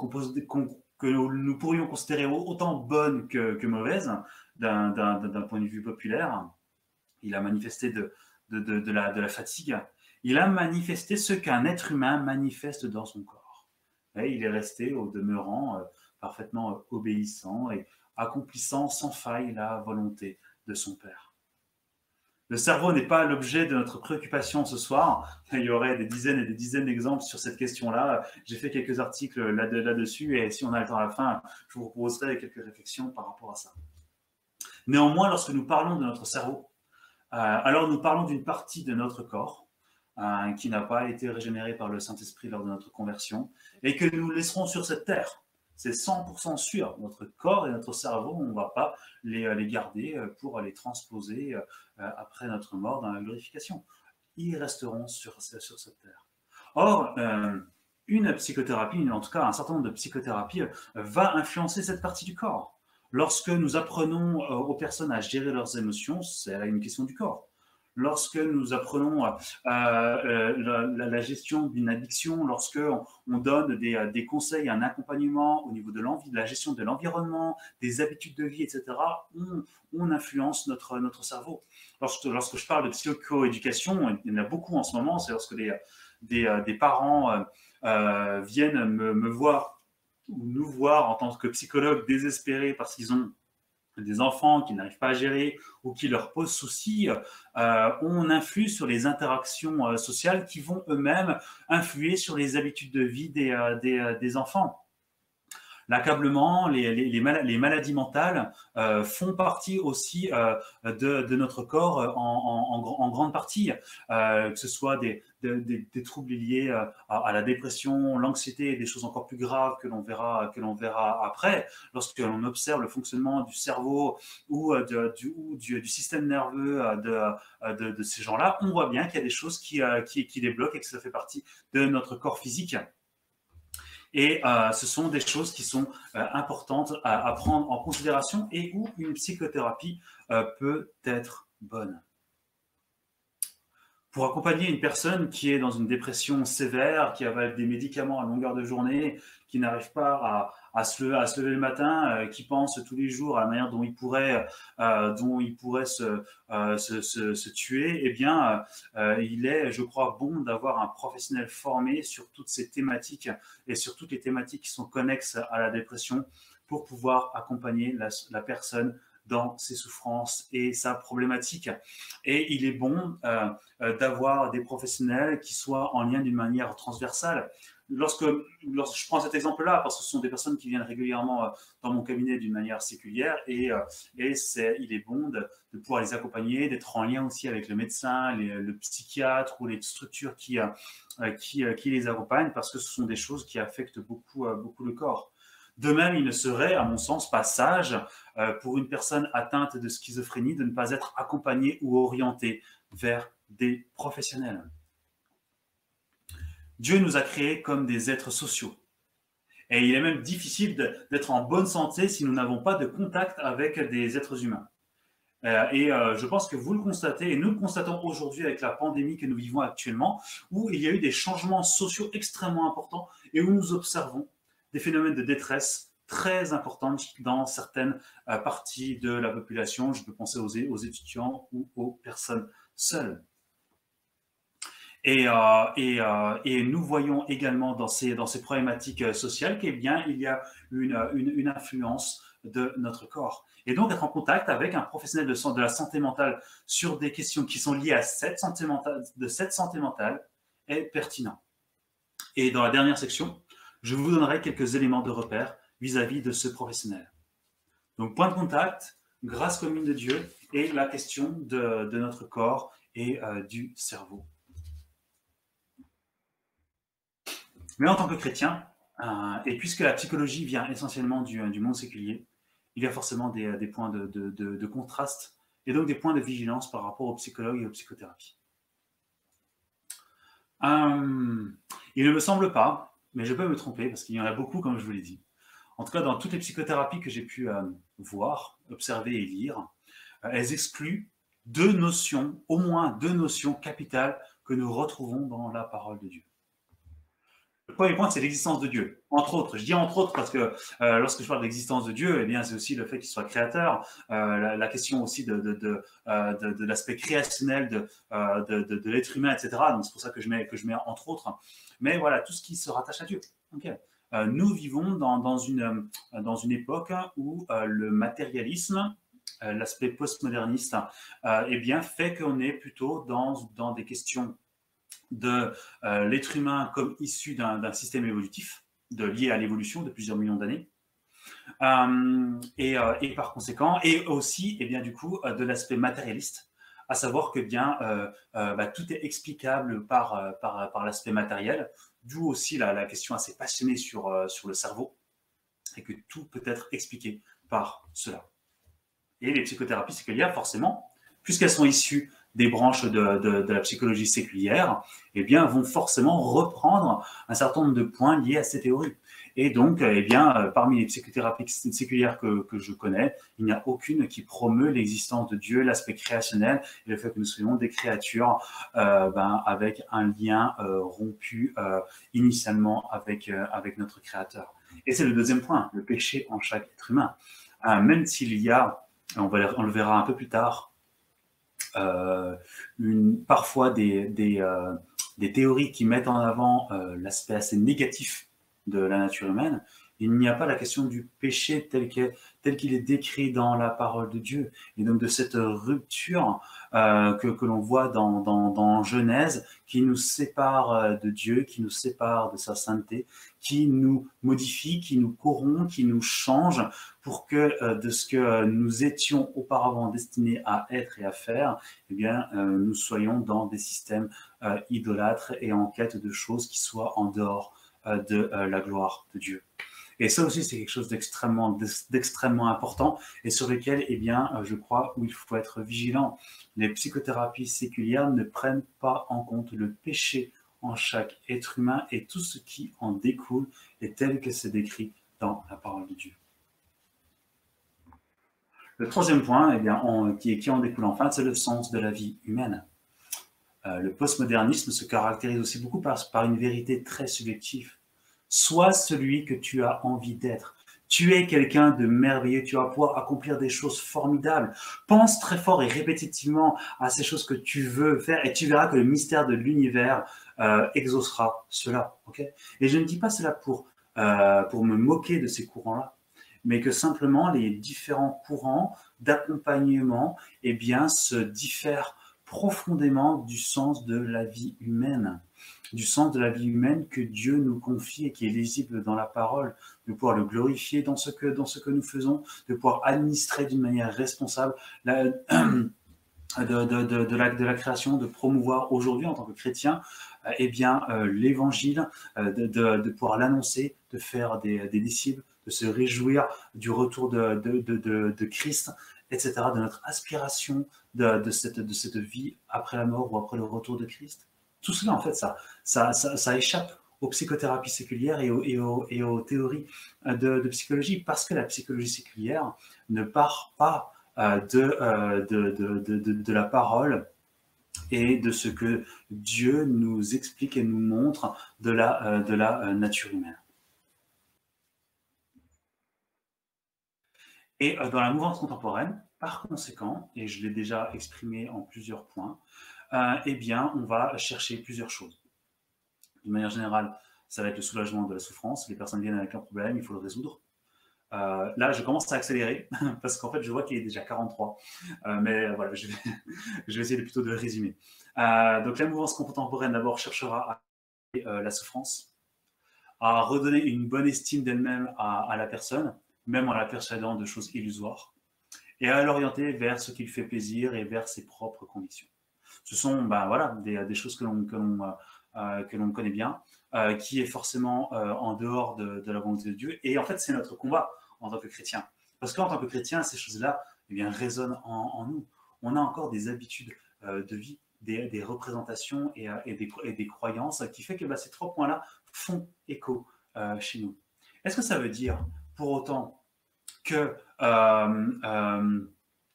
que nous pourrions considérer autant bonnes que, mauvaises d'un point de vue populaire. Il a manifesté de, de, la, fatigue. Il a manifesté ce qu'un être humain manifeste dans son corps. Et il est resté au demeurant euh, parfaitement obéissant et accomplissant sans faille la volonté de son Père. Le cerveau n'est pas l'objet de notre préoccupation ce soir. Il y aurait des dizaines et des dizaines d'exemples sur cette question-là. J'ai fait quelques articles là-dessus et si on a le temps à la fin, je vous proposerai quelques réflexions par rapport à ça. Néanmoins, lorsque nous parlons de notre cerveau, euh, alors nous parlons d'une partie de notre corps euh, qui n'a pas été régénérée par le Saint-Esprit lors de notre conversion et que nous laisserons sur cette terre c'est 100% sûr. Notre corps et notre cerveau, on ne va pas les, euh, garder euh, pour les transposer euh, après notre mort dans la glorification. Ils resteront sur, sur cette terre. Or, une psychothérapie, en tout cas un certain nombre de psychothérapies, va influencer cette partie du corps. Lorsque nous apprenons aux personnes à gérer leurs émotions, c'est une question du corps lorsque nous apprenons euh, euh, la, gestion d'une addiction, lorsque on, donne euh, des, conseils, un accompagnement au niveau de, de la gestion de l'environnement, des habitudes de vie, etc., on, influence notre, notre cerveau. Lorsque, lorsque je parle de psychoéducation, il y en a beaucoup en ce moment, c'est lorsque des, des, parents viennent me, me voir ou nous voir en tant que psychologue désespérés parce qu'ils ont des enfants qui n'arrivent pas à gérer ou qui leur posent souci, euh, on influe sur les interactions euh, sociales qui vont eux-mêmes influer sur les habitudes de vie des, euh, des, des enfants. L'accablement, les, les, maladies mentales euh, font partie aussi euh, de, de, notre corps en, en, en grande partie, euh, que ce soit des, des, des troubles liés à, à, la dépression, l'anxiété et des choses encore plus graves que l'on verra, que l'on verra après, lorsque l'on observe le fonctionnement du cerveau ou, de, du, système nerveux de, de, de ces gens-là, on voit bien qu'il y a des choses qui, qui, qui débloquent et que ça fait partie de notre corps physique. Et euh, ce sont des choses qui sont euh, importantes à, prendre en considération et où une psychothérapie euh, peut être bonne. Pour accompagner une personne qui est dans une dépression sévère, qui avale des médicaments à longueur de journée, qui n'arrive pas à, se, lever, le matin, euh, qui pense tous les jours à la manière dont il pourrait, euh, euh, se, tuer, eh bien, il est, je crois, bon d'avoir un professionnel formé sur toutes ces thématiques et sur toutes les thématiques qui sont connexes à la dépression pour pouvoir accompagner la personne dans ses souffrances et sa problématique. Et il est bon euh, d'avoir des professionnels qui soient en lien d'une manière transversale lorsque, lorsque je prends cet exemple-là, parce que ce sont des personnes qui viennent régulièrement euh, dans mon cabinet d'une manière séculière, et, euh, et c'est, il est bon de, pouvoir les accompagner, d'être en lien aussi avec le médecin, les, le psychiatre ou les structures qui, euh, qui, qui, les accompagnent, parce que ce sont des choses qui affectent beaucoup, beaucoup le corps. De même, il ne serait, à mon sens, pas sage pour une personne atteinte de schizophrénie de ne pas être accompagnée ou orientée vers des professionnels. Dieu nous a créés comme des êtres sociaux. Et il est même difficile d'être en bonne santé si nous n'avons pas de contact avec des êtres humains. Euh, et euh, je pense que vous le constatez, et nous le constatons aujourd'hui avec la pandémie que nous vivons actuellement, où il y a eu des changements sociaux extrêmement importants et où nous observons des phénomènes de détresse très importants dans certaines euh, parties de la population. Je peux penser aux, étudiants ou aux personnes seules. Et, euh, euh, nous voyons également dans ces, problématiques sociales qu'il y a une, influence de notre corps. Et donc être en contact avec un professionnel de, de la santé mentale sur des questions qui sont liées à cette santé mentale, de cette santé mentale est pertinent. Et dans la dernière section, je vous donnerai quelques éléments de repère vis-à-vis -vis de ce professionnel. Donc point de contact, grâce commune de Dieu et la question de, notre corps et euh, du cerveau. Mais en tant que chrétien, euh, et puisque la psychologie vient essentiellement du, monde séculier, il y a forcément des, points de, contraste et donc des points de vigilance par rapport aux psychologues et aux psychothérapies. Euh, il ne me semble pas, mais je peux me tromper parce qu'il y en a beaucoup, comme je vous l'ai dit. en tout cas dans toutes les psychothérapies que j'ai pu voir, observer et lire, elles excluent deux notions, au moins deux notions capitales que nous retrouvons dans la parole de Dieu. Le premier point, c'est l'existence de Dieu. Entre autres, je dis entre autres parce que euh, lorsque je parle d'existence de Dieu, eh c'est aussi le fait qu'il soit créateur, euh, la, question aussi de, euh, l'aspect créationnel de, de, l'être humain, etc. Donc, c'est pour ça que je, mets, que je mets entre autres. Mais voilà, tout ce qui se rattache à Dieu. nous vivons dans, dans, une, dans une époque où le matérialisme, l'aspect postmoderniste, eh fait qu'on est plutôt dans, dans des questions de euh, l'être humain comme issu d'un système évolutif de, lié à l'évolution de plusieurs millions d'années. Euh, euh, et, par conséquent, et aussi, et eh bien, du coup, de l'aspect matérialiste, à savoir que bien bah, tout est explicable par, par, l'aspect matériel, d'où aussi la, la, question assez passionnée sur, sur le cerveau, et que tout peut être expliqué par cela. Et les psychothérapies séculières, forcément, puisqu'elles sont issues des branches de, la psychologie séculière, eh bien, vont forcément reprendre un certain nombre de points liés à ces théories. Et donc, eh bien, euh, parmi les psychothérapies séculières que, je connais, il n'y a aucune qui promeut l'existence de Dieu, l'aspect créationnel et le fait que nous soyons des créatures euh, ben, avec un lien euh, rompu initialement avec, notre Créateur. Et c'est le deuxième point, le péché en chaque être humain. même s'il y a, on, le verra un peu plus tard, une, parfois des, des, euh, des, théories qui mettent en avant euh, l'aspect assez négatif de la nature humaine, il n'y a pas la question du péché tel qu'il est décrit dans la parole de Dieu. Et donc de cette rupture euh, que, l'on voit dans, Genèse, qui nous sépare euh, de Dieu, qui nous sépare de sa sainteté, qui nous modifie, qui nous corrompt, qui nous change pour que euh, de ce que nous étions auparavant destinés à être et à faire, eh nous soyons dans des systèmes idolâtres et en quête de choses qui soient en dehors de la gloire de Dieu. Et ça aussi, c'est quelque chose d'extrêmement, important et sur lequel, eh bien, euh, je crois, où il faut être vigilant. Les psychothérapies séculières ne prennent pas en compte le péché en chaque être humain et tout ce qui en découle est tel que c'est décrit dans la parole de Dieu. Le troisième point, eh bien, qui, en découle enfin, c'est le sens de la vie humaine. Euh, le postmodernisme se caractérise aussi beaucoup par une vérité très subjective. Sois celui que tu as envie d'être. Tu es quelqu'un de merveilleux, tu vas pouvoir accomplir des choses formidables. Pense très fort et répétitivement à ces choses que tu veux faire et tu verras que le mystère de l'univers euh, exaucera cela. et je ne dis pas cela pour, euh, pour me moquer de ces courants-là, mais que simplement les différents courants d'accompagnement eh bien, se diffèrent profondément du sens de la vie humaine du sens de la vie humaine que Dieu nous confie et qui est lisible dans la parole, de pouvoir le glorifier dans ce que, dans ce que nous faisons, de pouvoir administrer d'une manière responsable *clears throat* de, de, de, de, la, de la création, de promouvoir aujourd'hui en tant que chrétien euh, eh bien, euh, l'évangile, euh, de, de, pouvoir l'annoncer, de faire des, des disciples, de se réjouir du retour de, de, Christ, etc., de notre aspiration de, cette, de cette vie après la mort ou après le retour de Christ. Tout cela, en fait, ça, ça, échappe aux psychothérapies séculières et aux, théories euh, de, psychologie, parce que la psychologie séculière ne part pas euh, euh, de, la parole et de ce que Dieu nous explique et nous montre de la, de la nature humaine. Et dans la mouvance contemporaine, par conséquent, et je l'ai déjà exprimé en plusieurs points, euh, eh bien, on va chercher plusieurs choses. De manière générale, ça va être le soulagement de la souffrance. Les personnes viennent avec un problème, il faut le résoudre. Euh, là, je commence à accélérer *laughs* parce qu'en fait, je vois qu'il est déjà 43. Euh, mais voilà, je vais, *laughs* essayer plutôt de résumer. donc, la mouvance contemporaine d'abord cherchera à la souffrance, à redonner une bonne estime d'elle-même à, la personne, même en la persuadant de choses illusoires, et à l'orienter vers ce qui lui fait plaisir et vers ses propres convictions ce sont ben, voilà, des, choses que l'on que l'on euh, l'on connaît bien, euh, qui est forcément euh, en dehors de, la volonté de Dieu. Et en fait, c'est notre combat en tant que chrétien. Parce qu'en tant que chrétien, ces choses-là eh résonnent en, nous. On a encore des habitudes de vie, des, représentations et, des, des, croyances qui fait que bah, ces trois points-là font écho chez nous. Est-ce que ça veut dire pour autant que,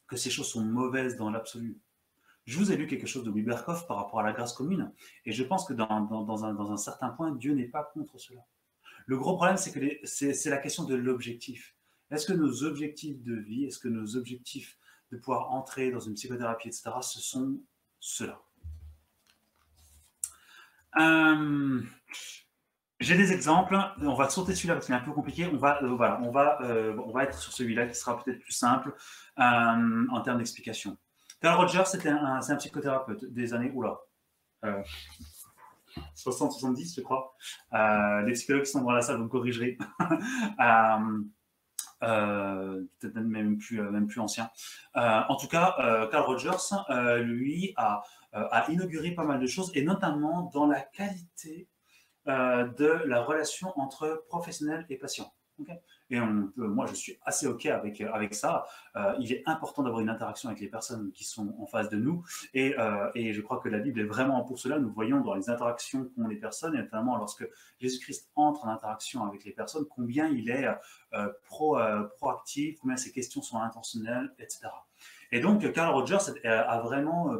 que ces choses sont mauvaises dans l'absolu. Je vous ai lu quelque chose de Wiberkoff par rapport à la grâce commune, et je pense que dans, un, dans un, certain point, Dieu n'est pas contre cela. Le gros problème, c'est que c'est la question de l'objectif. Est-ce que nos objectifs de vie, est-ce que nos objectifs de pouvoir entrer dans une psychothérapie, etc., ce sont euh, J'ai des exemples. On va sauter celui-là parce qu'il est un peu compliqué. On va, euh, voilà, on va, euh, on va être sur celui-là qui sera peut-être plus simple en termes d'explication. Carl Rogers, c'est un, un, psychothérapeute des années, oula, 60-70, je crois. les psychologues qui sont dans la salle, vous me corrigerez. *laughs* Euh, peut-être même plus, euh, même plus ancien. Euh, en tout cas, Carl Rogers, lui, a, inauguré pas mal de choses, et notamment dans la qualité de la relation entre professionnel et patient. Et moi, je suis assez OK avec, avec ça. Euh, il est important d'avoir une interaction avec les personnes qui sont en face de nous. Et, euh, je crois que la Bible est vraiment pour cela. Nous voyons dans les interactions qu'ont les personnes, et notamment lorsque Jésus-Christ entre en interaction avec les personnes, combien il est euh, pro, proactif, combien ses questions sont intentionnelles, etc. Et donc, Carl Rogers a vraiment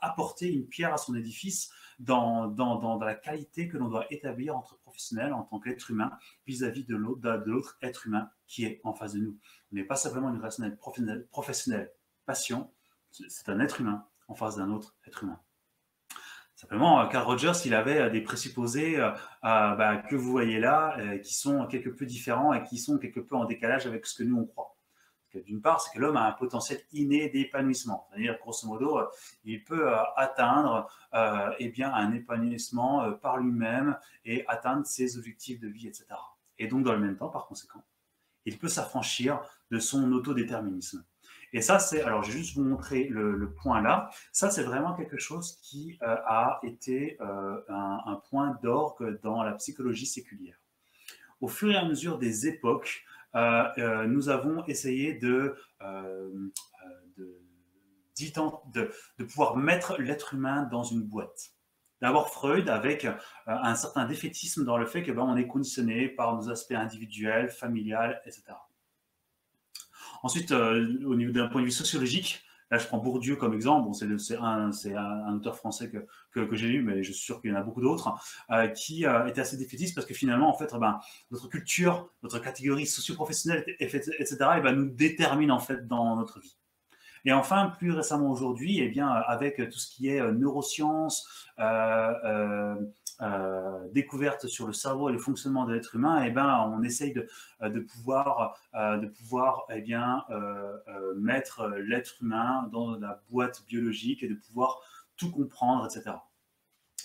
apporté une pierre à son édifice dans, la qualité que l'on doit établir entre professionnels en tant qu'être humain vis-à-vis de l'autre être humain qui est en face de nous. On n'est pas simplement une relation professionnelle, professionnelle patient, c'est un être humain en face d'un autre être humain. Simplement, euh, Carl Rogers, il avait euh, des présupposés euh, bah, que vous voyez là, qui sont quelque peu différents et qui sont quelque peu en décalage avec ce que nous on croit d'une part, c'est que l'homme a un potentiel inné d'épanouissement. C'est-à-dire, grosso modo, euh, il peut euh, atteindre euh, eh bien, un épanouissement par lui-même et atteindre ses objectifs de vie, etc. Et donc, dans le même temps, par conséquent, il peut s'affranchir de son autodéterminisme. Et ça, c'est, alors je vais juste vous montrer le, point là. Ça, c'est vraiment quelque chose qui a été un, point d'orgue dans la psychologie séculière. Au fur et à mesure des époques, nous avons essayé de, euh, de pouvoir mettre l'être humain dans une boîte. D'abord Freud avec un certain défaitisme dans le fait que ben, on est conditionné par nos aspects individuels, familiales, etc. Ensuite, au niveau d'un point de vue sociologique, Là, je prends Bourdieu comme exemple. C'est un, auteur français que, j'ai lu, mais je suis sûr qu'il y en a beaucoup d'autres, euh, qui euh, était assez défaitiste parce que finalement, en fait, eh ben, notre culture, notre catégorie socio-professionnelle, etc., eh ben, nous détermine en fait dans notre vie. Et enfin, plus récemment aujourd'hui, eh avec tout ce qui est euh, neurosciences, euh, euh, découverte sur le cerveau et le fonctionnement de l'être humain, eh ben, on essaye de, euh, pouvoir, euh, eh bien, mettre l'être humain dans la boîte biologique et de pouvoir tout comprendre, etc.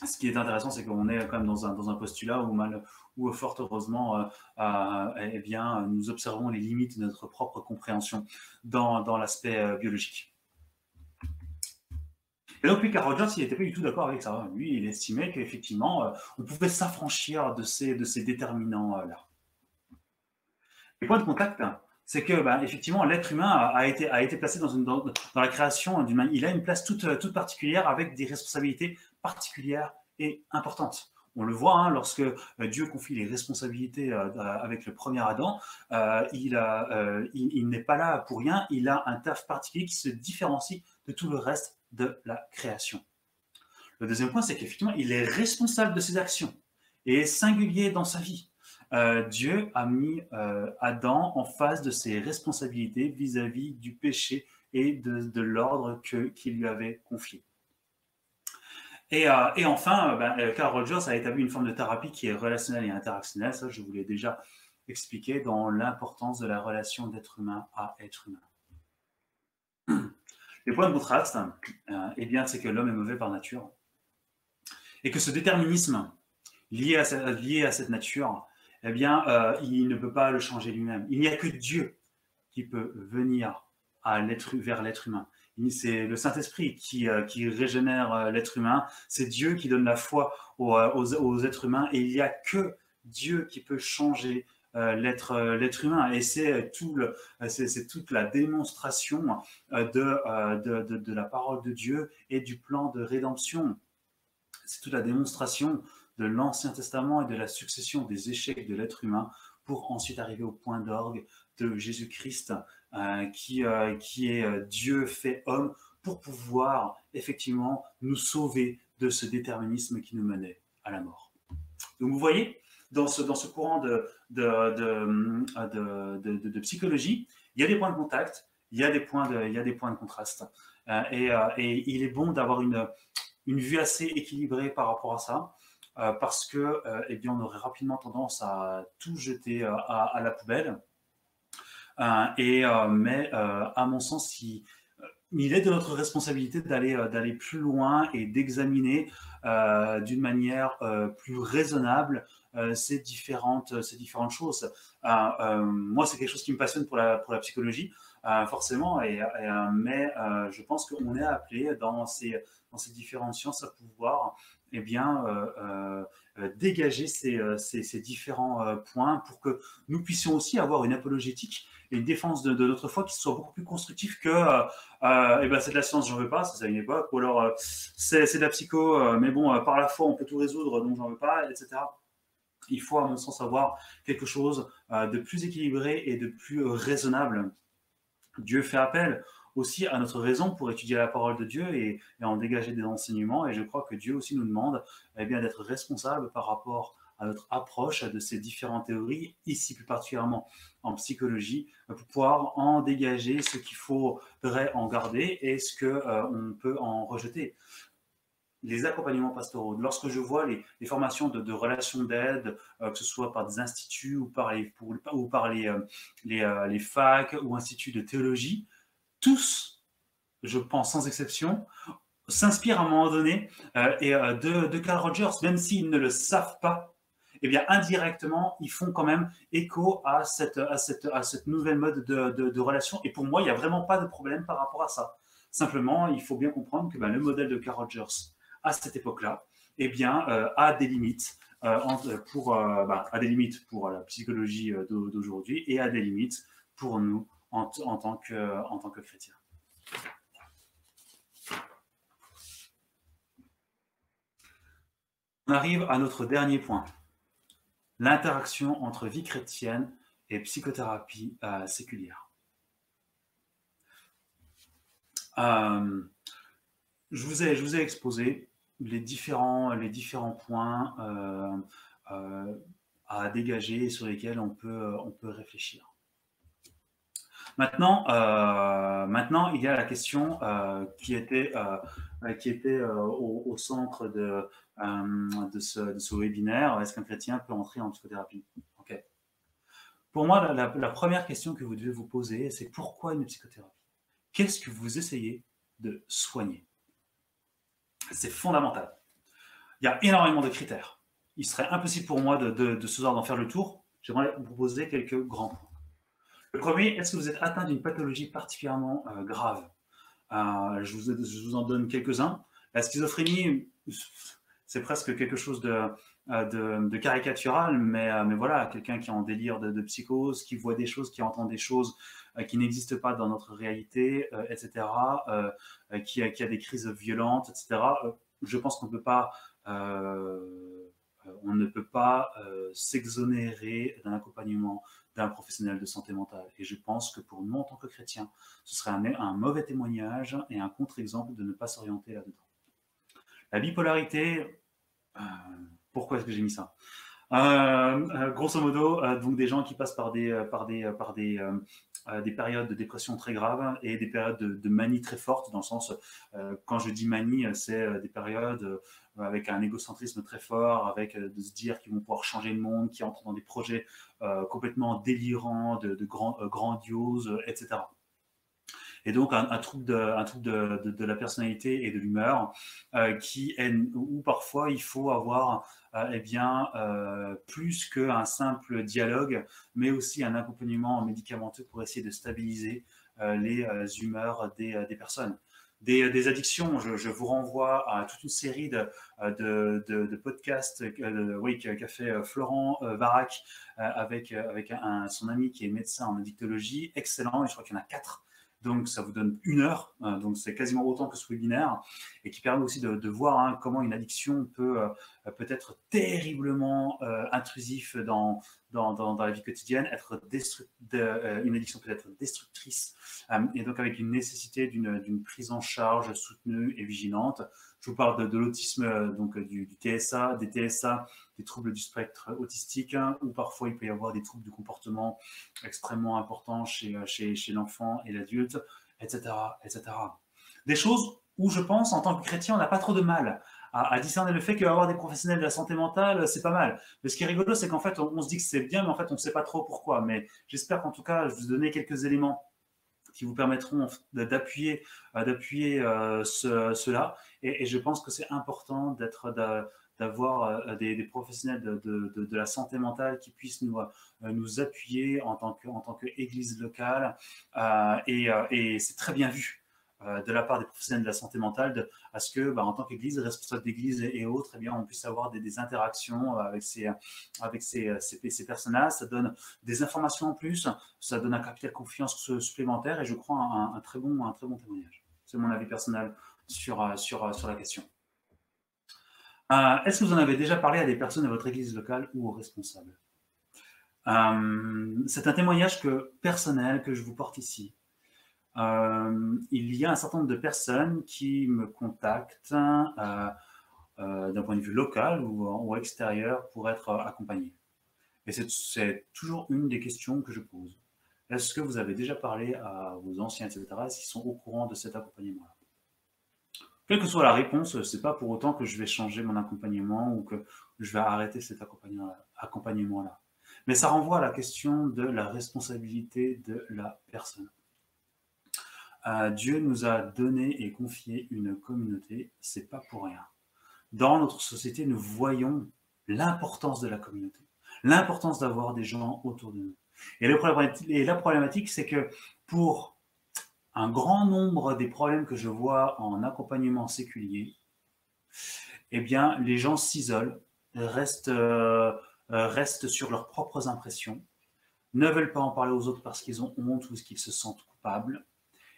Ce qui est intéressant, c'est qu'on est quand même dans un, dans un postulat où, mal, où fort heureusement, eh bien, nous observons les limites de notre propre compréhension dans l'aspect biologique. Et donc, lui, Carl Rogers, il n'était pas du tout d'accord avec ça. Lui, il estimait qu'effectivement, euh, on pouvait s'affranchir de ces, de ces déterminants-là. Le point de contact, c'est que, bah, effectivement, l'être humain a, été, a été placé dans, une, dans, la création d'une Il a une place toute, toute particulière avec des responsabilités particulières et importantes. On le voit hein, lorsque euh, Dieu confie les responsabilités euh, avec le premier Adam, il, il n'est pas là pour rien, il a un taf particulier qui se différencie de tout le reste de la création. Le deuxième point, c'est qu'effectivement, il est responsable de ses actions et singulier dans sa vie. Euh, Dieu a mis euh, Adam en face de ses responsabilités vis-à-vis du péché et de, l'ordre qu'il lui avait confié. Et, euh, enfin, ben, Carl Rogers a établi une forme de thérapie qui est relationnelle et interactionnelle. Ça, je vous l'ai déjà expliqué dans l'importance de la relation d'être humain à être humain. Les points de contraste, euh, eh bien, c'est que l'homme est mauvais par nature. Et que ce déterminisme lié à, cette, nature, eh bien, euh, il ne peut pas le changer lui-même. Il n'y a que Dieu qui peut venir à vers l'être humain. C'est le Saint-Esprit qui, euh, régénère l'être humain. C'est Dieu qui donne la foi aux, êtres humains. Et il n'y a que Dieu qui peut changer l'être euh, l'être humain et c'est tout c'est toute la démonstration euh, de, de, de, la parole de Dieu et du plan de rédemption c'est toute la démonstration de l'Ancien Testament et de la succession des échecs de l'être humain pour ensuite arriver au point d'orgue de Jésus-Christ, qui, qui est Dieu fait homme, pour pouvoir effectivement nous sauver de ce déterminisme qui nous menait à la mort. Donc vous voyez, dans ce, dans ce courant de, de, de, de, psychologie, il y a des points de contact, il y a des points de, il y a des points de contraste. Euh, et, euh, et, il est bon d'avoir une, une vue assez équilibrée par rapport à ça, euh, parce que eh bien, on aurait rapidement tendance à tout jeter à, la poubelle. et, mais à mon sens, il, il est de notre responsabilité d'aller d'aller plus loin et d'examiner euh, d'une manière euh, plus raisonnable euh, ces différentes ces différentes choses. moi, c'est quelque chose qui me passionne pour la pour la psychologie, forcément, et, mais je pense qu'on est appelé dans ces dans ces différentes sciences à pouvoir eh bien, dégager ces, ces différents points pour que nous puissions aussi avoir une apologétique une défense de, notre foi qui soit beaucoup plus constructif que euh, euh, eh ben c'est de la science, j'en veux pas, ça c'est une époque, ou alors euh, c'est de la psycho, mais bon, par la foi on peut tout résoudre, donc j'en veux pas, etc. Il faut, à mon sens, avoir quelque chose de plus équilibré et de plus raisonnable. Dieu fait appel aussi à notre raison pour étudier la parole de Dieu et, en dégager des enseignements. Et je crois que Dieu aussi nous demande eh bien d'être responsable par rapport à notre approche de ces différentes théories, ici plus particulièrement en psychologie, pour pouvoir en dégager ce qu'il faudrait en garder et ce qu'on euh, peut en rejeter. Les accompagnements pastoraux, lorsque je vois les, formations de, relations d'aide, euh, que ce soit par des instituts ou par les, ou par les, euh, les, facs ou instituts de théologie, tous, je pense sans exception, s'inspirent à un moment donné et, de, de Carl Rogers, même s'ils ne le savent pas, eh bien, indirectement, ils font quand même écho à cette, à cette, à cette nouvelle mode de, de, relation. Et pour moi, il n'y a vraiment pas de problème par rapport à ça. Simplement, il faut bien comprendre que ben, le modèle de Carl Rogers à cette époque-là, eh bien, euh, a des limites. Euh, pour, euh, ben, a des limites pour la psychologie d'aujourd'hui et a des limites pour nous en, en, tant, que, en tant que chrétiens. On arrive à notre dernier point l'interaction entre vie chrétienne et psychothérapie euh, séculière. Euh, je, vous ai, exposé les différents, points euh, à dégager et sur lesquels on peut, réfléchir. Maintenant, il y a la question qui était, qui était au, centre de, euh, de, ce, webinaire. Est-ce qu'un chrétien peut entrer en psychothérapie? Ok. Pour moi, la, première question que vous devez vous poser, c'est pourquoi une psychothérapie? Qu'est-ce que vous essayez de soigner? C'est fondamental. Il y a énormément de critères. Il serait impossible pour moi de, ce soir d'en faire le tour. J'aimerais vous proposer quelques grands points. Le premier, est-ce que vous êtes atteint d'une pathologie particulièrement euh, grave? Euh, je, vous, en donne quelques-uns. La schizophrénie, c'est presque quelque chose de, euh, caricatural, mais, euh, mais voilà, quelqu'un qui est en délire de, psychose, qui voit des choses, qui entend des choses euh, qui n'existent pas dans notre réalité, etc., qui, a, des crises violentes, etc. je pense qu'on ne peut pas, on ne peut pas s'exonérer d'un accompagnement d'un professionnel de santé mentale. Et je pense que pour nous, en tant que chrétiens, ce serait un, mauvais témoignage et un contre-exemple de ne pas s'orienter là-dedans. La bipolarité, pourquoi est-ce que j'ai mis ça? Euh, euh, grosso modo, donc des gens qui passent par des par des par des des périodes de dépression très graves et des périodes de, manie très fortes, dans le sens, quand je dis manie, c'est des périodes avec un égocentrisme très fort, avec de se dire qu'ils vont pouvoir changer le monde, qui entrent dans des projets complètement délirants, de, de grandioses, etc et donc un, trouble, de, un trouble de, de, la personnalité et de l'humeur euh, qui est où parfois il faut avoir euh, eh bien euh, plus qu'un simple dialogue, mais aussi un accompagnement médicamenteux pour essayer de stabiliser les humeurs des, personnes. Des, addictions. Je, vous renvoie à toute une série de, de, de, podcasts oui, qu'a fait Florent Varac avec, avec son ami qui est médecin en addictologie. Excellent, et je crois qu'il y en a quatre donc ça vous donne une heure, euh, donc c'est quasiment autant que ce webinaire, et qui permet aussi de, voir hein, comment une addiction peut, euh, peut être terriblement euh, intrusif dans, dans, dans, la vie quotidienne, être de, une addiction peut être destructrice, et donc avec une nécessité d'une prise en charge soutenue et vigilante. Je vous parle de, l'autisme, donc du, du, TSA, des TSA, des troubles du spectre autistique, hein, ou parfois il peut y avoir des troubles du comportement extrêmement importants chez, chez, chez l'enfant et l'adulte, etc., etc. Des choses où je pense, en tant que chrétien, on n'a pas trop de mal à, discerner le fait qu'avoir des professionnels de la santé mentale, c'est pas mal. Mais ce qui est rigolo, c'est qu'en fait, on, se dit que c'est bien, mais en fait, on ne sait pas trop pourquoi. Mais j'espère qu'en tout cas, je vous donner quelques éléments qui vous permettront d'appuyer euh, d'appuyer euh, cela. Et, je pense que c'est important d'être d'avoir euh, des, professionnels de, la santé mentale qui puissent nous, nous appuyer en tant qu'église tant locale. et c'est très bien vu euh, de la part des professionnels de la santé mentale à ce que, bah, en tant qu'Église, responsable d'Église et, autres, eh bien, on puisse avoir des, interactions avec ces, avec ces, ces, personnages. Ça donne des informations en plus, ça donne un capital confiance supplémentaire et je crois un, très, bon, un très bon témoignage. C'est mon avis personnel sur, euh, sur, euh, sur la question. Est-ce que vous en avez déjà parlé à des personnes de votre église locale ou aux responsables C'est un témoignage personnel que je vous porte ici. Euh, il y a un certain nombre de personnes qui me contactent euh, euh, d'un point de vue local ou, extérieur pour être accompagnées. Et c'est toujours une des questions que je pose. Est-ce que vous avez déjà parlé à vos anciens, etc., qu'ils sont au courant de cet accompagnement-là? Quelle que soit la réponse, ce n'est pas pour autant que je vais changer mon accompagnement ou que je vais arrêter cet accompagnement-là. Mais ça renvoie à la question de la responsabilité de la personne. Dieu nous a donné et confié une communauté, c'est pas pour rien. Dans notre société, nous voyons l'importance de la communauté, l'importance d'avoir des gens autour de nous. Et la problématique, c'est que pour un grand nombre des problèmes que je vois en accompagnement séculier, eh bien, les gens s'isolent, restent, euh, restent sur leurs propres impressions, ne veulent pas en parler aux autres parce qu'ils ont honte ou parce qu'ils se sentent coupables,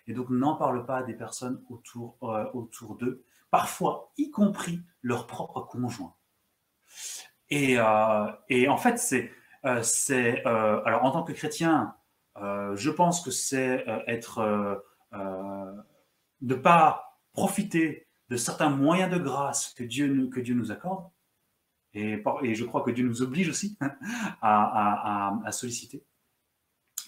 et donc n'en parle pas à des personnes autour, euh, autour d'eux, parfois y compris leur propre conjoint. Et, euh, et en fait, euh, c'est alors en tant que chrétien, je pense que c'est être ne pas profiter de certains moyens de grâce que Dieu nous, que Dieu nous accorde. Et, je crois que Dieu nous oblige aussi *laughs* à, à solliciter.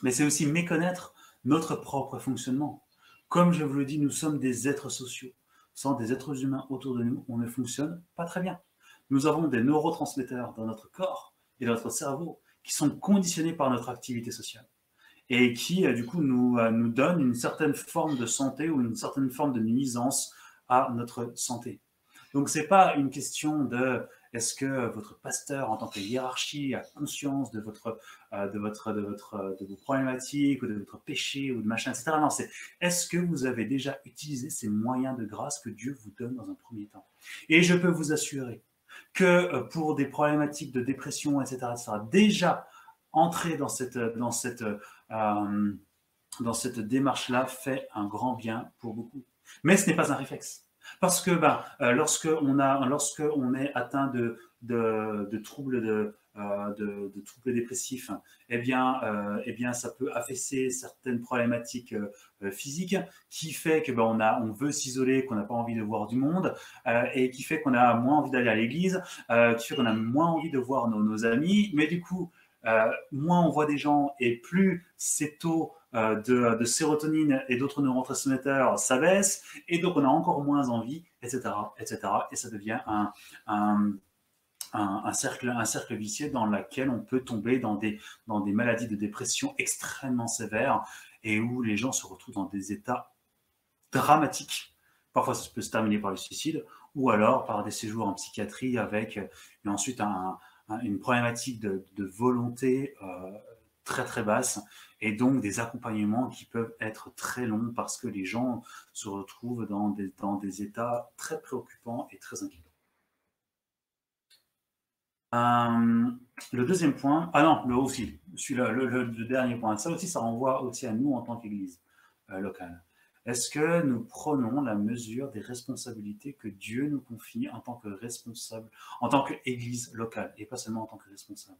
Mais c'est aussi méconnaître notre propre fonctionnement. Comme je vous le dis, nous sommes des êtres sociaux. Sans des êtres humains autour de nous, on ne fonctionne pas très bien. Nous avons des neurotransmetteurs dans notre corps et dans notre cerveau qui sont conditionnés par notre activité sociale et qui, euh, du coup, nous, euh, nous donnent une certaine forme de santé ou une certaine forme de nuisance à notre santé. Donc, ce n'est pas une question de est-ce que votre pasteur, en tant que hiérarchie, a conscience de votre, euh, de votre, de votre, de vos problématiques ou de votre péché ou de machin, etc. Non, c'est est-ce que vous avez déjà utilisé ces moyens de grâce que Dieu vous donne dans un premier temps? Et je peux vous assurer que pour des problématiques de dépression, etc., etc., déjà entrer dans cette, dans cette, euh, cette démarche-là fait un grand bien pour beaucoup. Mais ce n'est pas un réflexe. Parce que ben, lorsque on a, lorsque on est atteint de, de, troubles de, euh, de, troubles dépressifs, eh bien, eh bien, ça peut affaisser certaines problématiques physiques, qui fait que ben, on a, on veut s'isoler, qu'on n'a pas envie de voir du monde, et qui fait qu'on a moins envie d'aller à l'église, qui fait qu'on a moins envie de voir nos, nos amis, mais du coup, moins on voit des gens et plus ces taux euh, de, sérotonine et d'autres neurotransmetteurs s'abaisse, et donc on a encore moins envie, etc., etc. Et ça devient un, un, cercle, un cercle vicieux dans lequel on peut tomber dans des, dans des maladies de dépression extrêmement sévères et où les gens se retrouvent dans des états dramatiques. Parfois, ça peut se terminer par le suicide ou alors par des séjours en psychiatrie avec et ensuite une problématique de, volonté euh, très très basse et donc des accompagnements qui peuvent être très longs parce que les gens se retrouvent dans des, dans des états très préoccupants et très inquiétants. Euh, le deuxième point, ah non, le aussi, celui-là, le, dernier point, ça aussi, ça renvoie aussi à nous en tant qu'Église euh, locale. Est-ce que nous prenons la mesure des responsabilités que Dieu nous confie en tant que responsable, en tant qu'Église locale, et pas seulement en tant que responsable?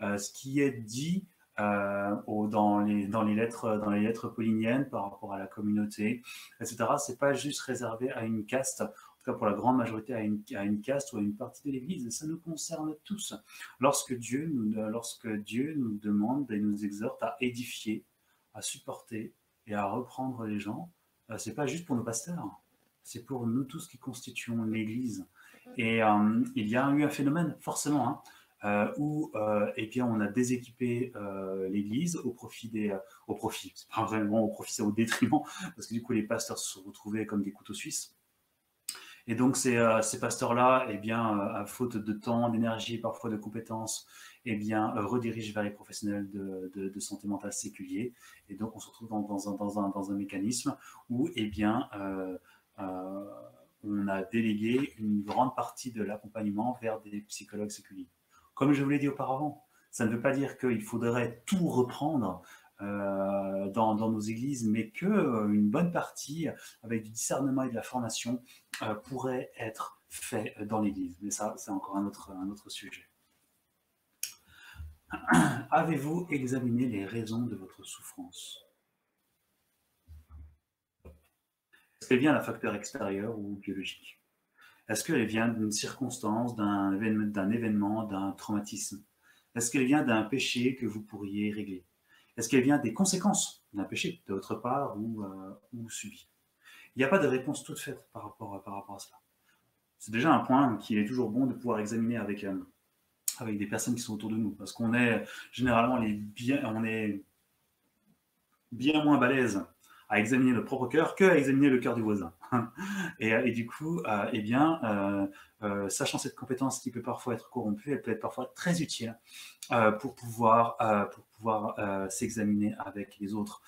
Ce qui est dit dans, les, dans, les lettres, dans par rapport à la communauté, etc. C'est pas juste réservé à une caste, en tout cas pour la grande majorité à une, caste ou à une partie de l'Église, ça nous concerne tous. Lorsque Dieu nous demande et nous exhorte à édifier, à supporter et à reprendre les gens, c'est pas juste pour nos pasteurs, c'est pour nous tous qui constituons l'Église. Et euh, il y a eu un phénomène, forcément, hein, euh, où euh, eh bien, on a déséquipé l'Église au profit des, au profit, c'est pas vraiment au profit, c'est au détriment, parce que du coup les pasteurs se sont retrouvés comme des couteaux suisses. Et donc ces, ces pasteurs-là, eh bien, à faute de temps, d'énergie, parfois de compétences, eh bien, redirigent vers les professionnels de, santé mentale séculiers. Et donc on se retrouve dans un, mécanisme où, eh bien, on a délégué une grande partie de l'accompagnement vers des psychologues séculiers. Comme je vous l'ai dit auparavant, ça ne veut pas dire qu'il faudrait tout reprendre euh, dans, nos églises, mais que euh, une bonne partie, avec du discernement et de la formation, euh, pourrait être fait dans l'église. Mais ça, c'est encore un autre, un autre sujet. *clears throat* Avez-vous examiné les raisons de votre souffrance? Est-ce qu'elle vient d'un facteur extérieur ou biologique? Est-ce qu'elle vient d'une circonstance, d'un événement, d'un traumatisme? Est-ce qu'elle vient d'un péché que vous pourriez régler? Est-ce qu'elle vient des conséquences d'un péché de votre part ou, euh, subi? Il n'y a pas de réponse toute faite par rapport, par rapport à cela. C'est déjà un point qu'il est toujours bon de pouvoir examiner avec, euh, avec des personnes qui sont autour de nous, parce qu'on est généralement les bien, on est bien moins balèze à examiner notre propre cœur que à examiner le cœur du voisin. *laughs* et, et, du coup, euh, eh bien, euh, euh, sachant cette compétence qui peut parfois être corrompue, elle peut être parfois très utile euh, pour pouvoir, euh, pour pouvoir euh, s'examiner avec les autres.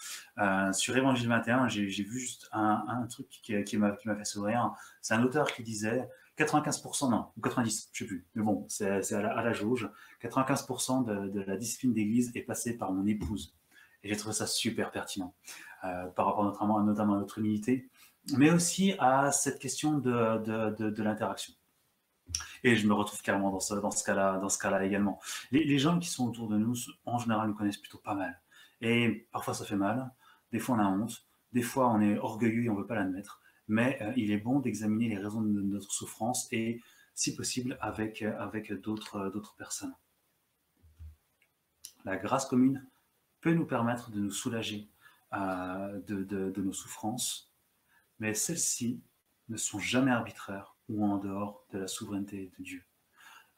sur Évangile 21, j'ai vu juste un, truc qui, qui m'a fait sourire. C'est un auteur qui disait 95%, non, ou 90, je sais plus, mais bon, c'est à, la jauge. 95% de, la discipline d'église est passée par mon épouse. Et j'ai trouvé ça super pertinent euh, par rapport notamment, à notre humilité, mais aussi à cette question de, de, l'interaction. Et je me retrouve carrément dans ce, dans ce cas-là, cas-là également. Les, gens qui sont autour de nous, en général, nous connaissent plutôt pas mal. Et parfois, ça fait mal. Des fois, on a honte. Des fois, on est orgueilleux et on veut pas l'admettre. Mais euh, il est bon d'examiner les raisons de notre souffrance et, si possible, avec, avec d'autres, d'autres personnes. La grâce commune peut nous permettre de nous soulager euh, de, nos souffrances, mais celles-ci ne sont jamais arbitraires ou en dehors de la souveraineté de Dieu.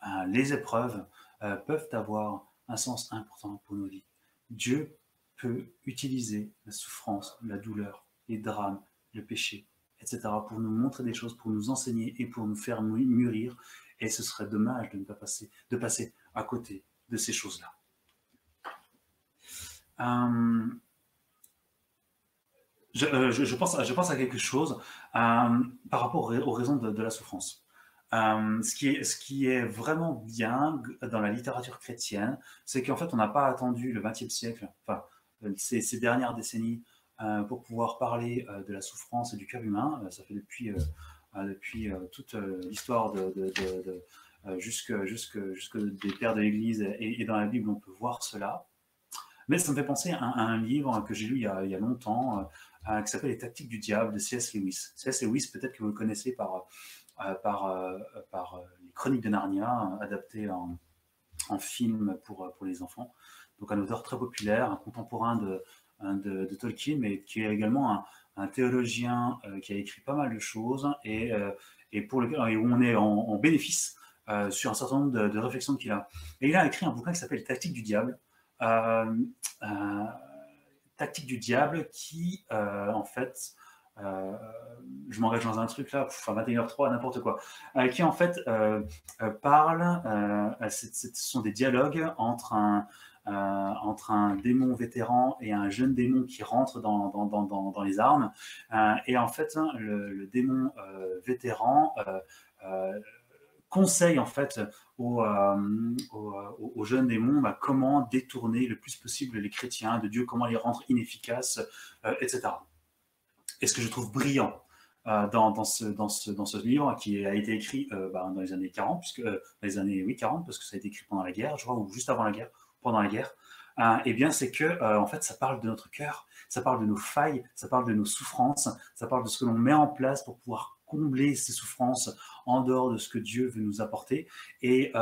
Euh, les épreuves euh, peuvent avoir un sens important pour nos vies. Dieu peut utiliser la souffrance, la douleur, les drames, le péché, etc., pour nous montrer des choses, pour nous enseigner et pour nous faire mûrir. Et ce serait dommage de ne pas passer, de passer à côté de ces choses-là. Euh, euh, je, pense, à quelque chose euh, par rapport aux, raisons de, la souffrance. ce, qui est, ce qui est vraiment bien dans la littérature chrétienne, c'est qu'en fait, on n'a pas attendu le XXe siècle, enfin, ces, dernières décennies, pour pouvoir parler de la souffrance et du cœur humain. ça fait depuis, toute l'histoire de, de, jusque, jusque, des pères de l'Église et, dans la Bible, on peut voir cela. Mais ça me fait penser à, un livre que j'ai lu il y a longtemps, euh, euh, qui s'appelle Les tactiques du diable de C.S. Lewis. C.S. Lewis, peut-être que vous le connaissez par, euh, par, par les Chroniques de Narnia, adaptées en, en, film pour, pour les enfants. Donc un auteur très populaire, un contemporain de, de, de Tolkien, mais qui est également un, théologien qui a écrit pas mal de choses et, et pour lequel où on est en, bénéfice sur un certain nombre de, réflexions qu'il a. Et il a écrit un bouquin qui s'appelle Tactiques du diable, euh, euh, tactique du diable qui, euh, en fait, je m'engage dans un truc là, enfin 21h03, n'importe quoi, qui en fait parle, ce sont des dialogues entre un, entre un démon vétéran et un jeune démon qui rentre dans, dans, dans, dans les armes. et en fait, hein, le démon vétéran conseille en fait aux, euh, aux, jeunes démons bah, comment détourner le plus possible les chrétiens de Dieu, comment les rendre inefficaces, euh, etc. Et ce que je trouve brillant ce, dans, ce, livre qui a été écrit bah, dans les années 40, puisque, dans les années oui, 40, parce que ça a été écrit pendant la guerre, je crois, ou juste avant la guerre, pendant la guerre, eh bien, c'est que, en fait, ça parle de notre cœur, ça parle de nos failles, ça parle de nos souffrances, ça parle de ce que l'on met en place pour pouvoir combler ces souffrances en dehors de ce que Dieu veut nous apporter. Et,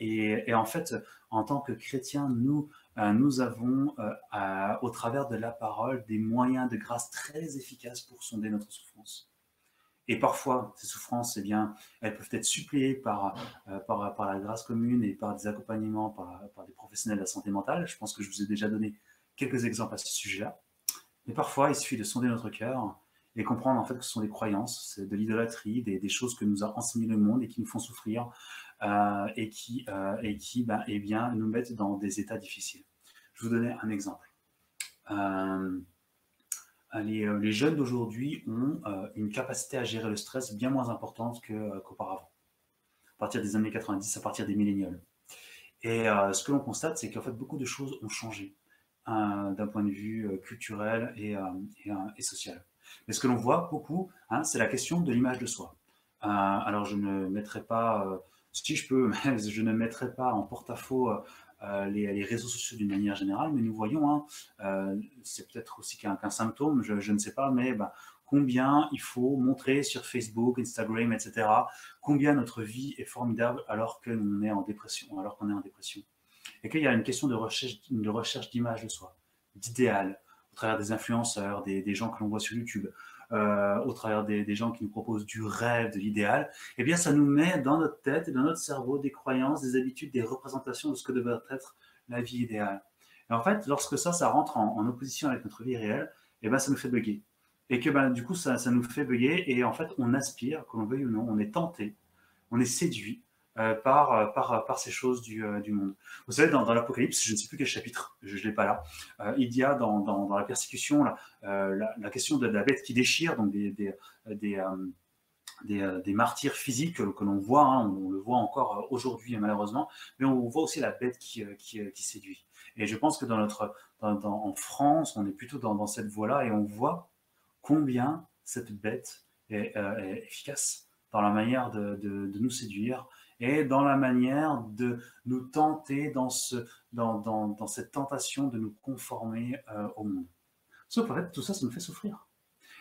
et, et en fait, en tant que chrétiens, nous, euh, nous avons, euh, au travers de la parole, des moyens de grâce très efficaces pour sonder notre souffrance. Et parfois, ces souffrances, eh bien, elles peuvent être suppléées par, euh, par, par, la grâce commune et par des accompagnements par, par, des professionnels de la santé mentale. Je pense que je vous ai déjà donné quelques exemples à ce sujet-là. Mais parfois, il suffit de sonder notre cœur et comprendre en fait que ce sont des croyances, de l'idolâtrie, des, choses que nous a enseigné le monde et qui nous font souffrir euh, et qui, euh, et qui ben, eh bien, nous mettent dans des états difficiles. Je vous donner un exemple. Euh, les, jeunes d'aujourd'hui ont une capacité à gérer le stress bien moins importante qu'auparavant. à partir des années 90, à partir des millénials. Et ce que l'on constate, c'est qu'en fait, beaucoup de choses ont changé d'un point de vue culturel et, et, social. Mais ce que l'on voit beaucoup, hein, c'est la question de l'image de soi. alors, je ne mettrai pas si je peux, *laughs* je ne mettrai pas en porte-à-faux euh, les, réseaux sociaux d'une manière générale, mais nous voyons, hein, euh, c'est peut-être aussi qu'un symptôme, je, ne sais pas, mais bah, combien il faut montrer sur Facebook, Instagram, etc., combien notre vie est formidable alors qu'on est en dépression, alors qu'on est en dépression. Et qu'il y a une question de recherche, de recherche d'image de soi, d'idéal, au travers des influenceurs, des gens que l'on voit sur YouTube, euh, au travers des, gens qui nous proposent du rêve, de l'idéal, eh bien, ça nous met dans notre tête et dans notre cerveau des croyances, des habitudes, des représentations de ce que devrait être la vie idéale. Et en fait, lorsque ça, ça rentre en, opposition avec notre vie réelle, eh bien, ça nous fait bugger. Et que ben, du coup, ça, ça nous fait bugger et en fait, on aspire, que l'on veuille ou non, on est tenté, on est séduit euh, par, euh, par, ces choses du, euh, monde. Vous savez, dans, l'Apocalypse, je ne sais plus quel chapitre, je ne l'ai pas là, il y a dans, la persécution la, question de, la bête qui déchire, donc des, martyrs physiques que, l'on voit, hein, on, le voit encore aujourd'hui malheureusement, mais on voit aussi la bête qui, séduit. Et je pense que dans notre, en France, on est plutôt dans, cette voie-là et on voit combien cette bête est, efficace dans la manière de nous séduire, et dans la manière de nous tenter dans, ce, dans, dans, dans cette tentation de nous conformer euh, au monde. Sauf qu'en fait, tout ça, ça nous fait souffrir.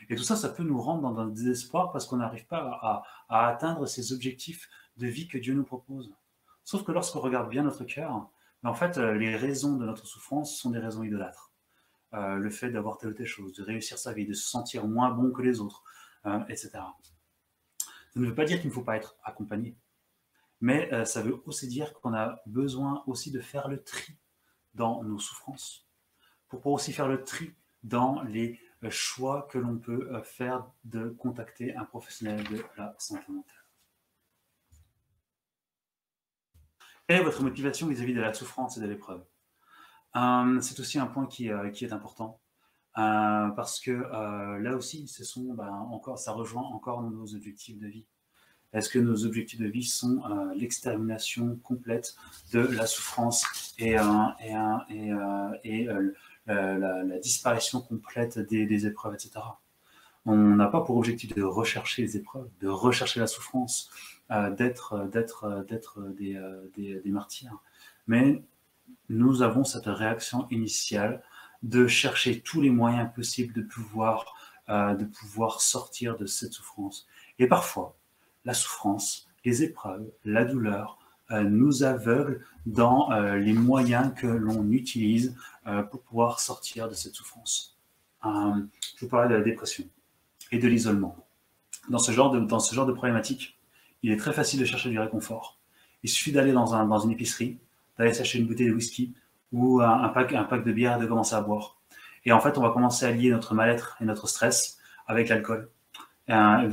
Et tout ça, ça peut nous rendre dans un désespoir parce qu'on n'arrive pas à, à, atteindre ces objectifs de vie que Dieu nous propose. Sauf que lorsqu'on regarde bien notre cœur, ben, en fait, euh, les raisons de notre souffrance sont des raisons idolâtres. Euh, le fait d'avoir telle ou telle chose, de réussir sa vie, de se sentir moins bon que les autres, etc. Ça ne veut pas dire qu'il ne faut pas être accompagné mais euh, ça veut aussi dire qu'on a besoin aussi de faire le tri dans nos souffrances, pour pouvoir aussi faire le tri dans les euh, choix que l'on peut euh, faire de contacter un professionnel de la santé mentale. Quelle est votre motivation vis-à-vis de la souffrance et de l'épreuve? C'est aussi un point qui, est important. parce que là aussi, ce sont, ben, encore, ça rejoint encore nos objectifs de vie. Est-ce que nos objectifs de vie sont euh, l'extermination complète de la souffrance et, euh, euh, la, disparition complète des, épreuves, etc. On n'a pas pour objectif de rechercher les épreuves, de rechercher la souffrance, d'être d'être d'être des, martyrs. Mais nous avons cette réaction initiale de chercher tous les moyens possibles de pouvoir sortir de cette souffrance. Et parfois, la souffrance, les épreuves, la douleur euh, nous aveuglent dans euh, les moyens que l'on utilise euh, pour pouvoir sortir de cette souffrance. je vous parlais de la dépression et de l'isolement. Dans ce, genre de, dans ce genre de problématique, il est très facile de chercher du réconfort. Il suffit d'aller dans, un, dans une épicerie, d'aller s'acheter une bouteille de whisky ou un, pack, un pack de bière et de commencer à boire. Et en fait, on va commencer à lier notre mal-être et notre stress avec l'alcool.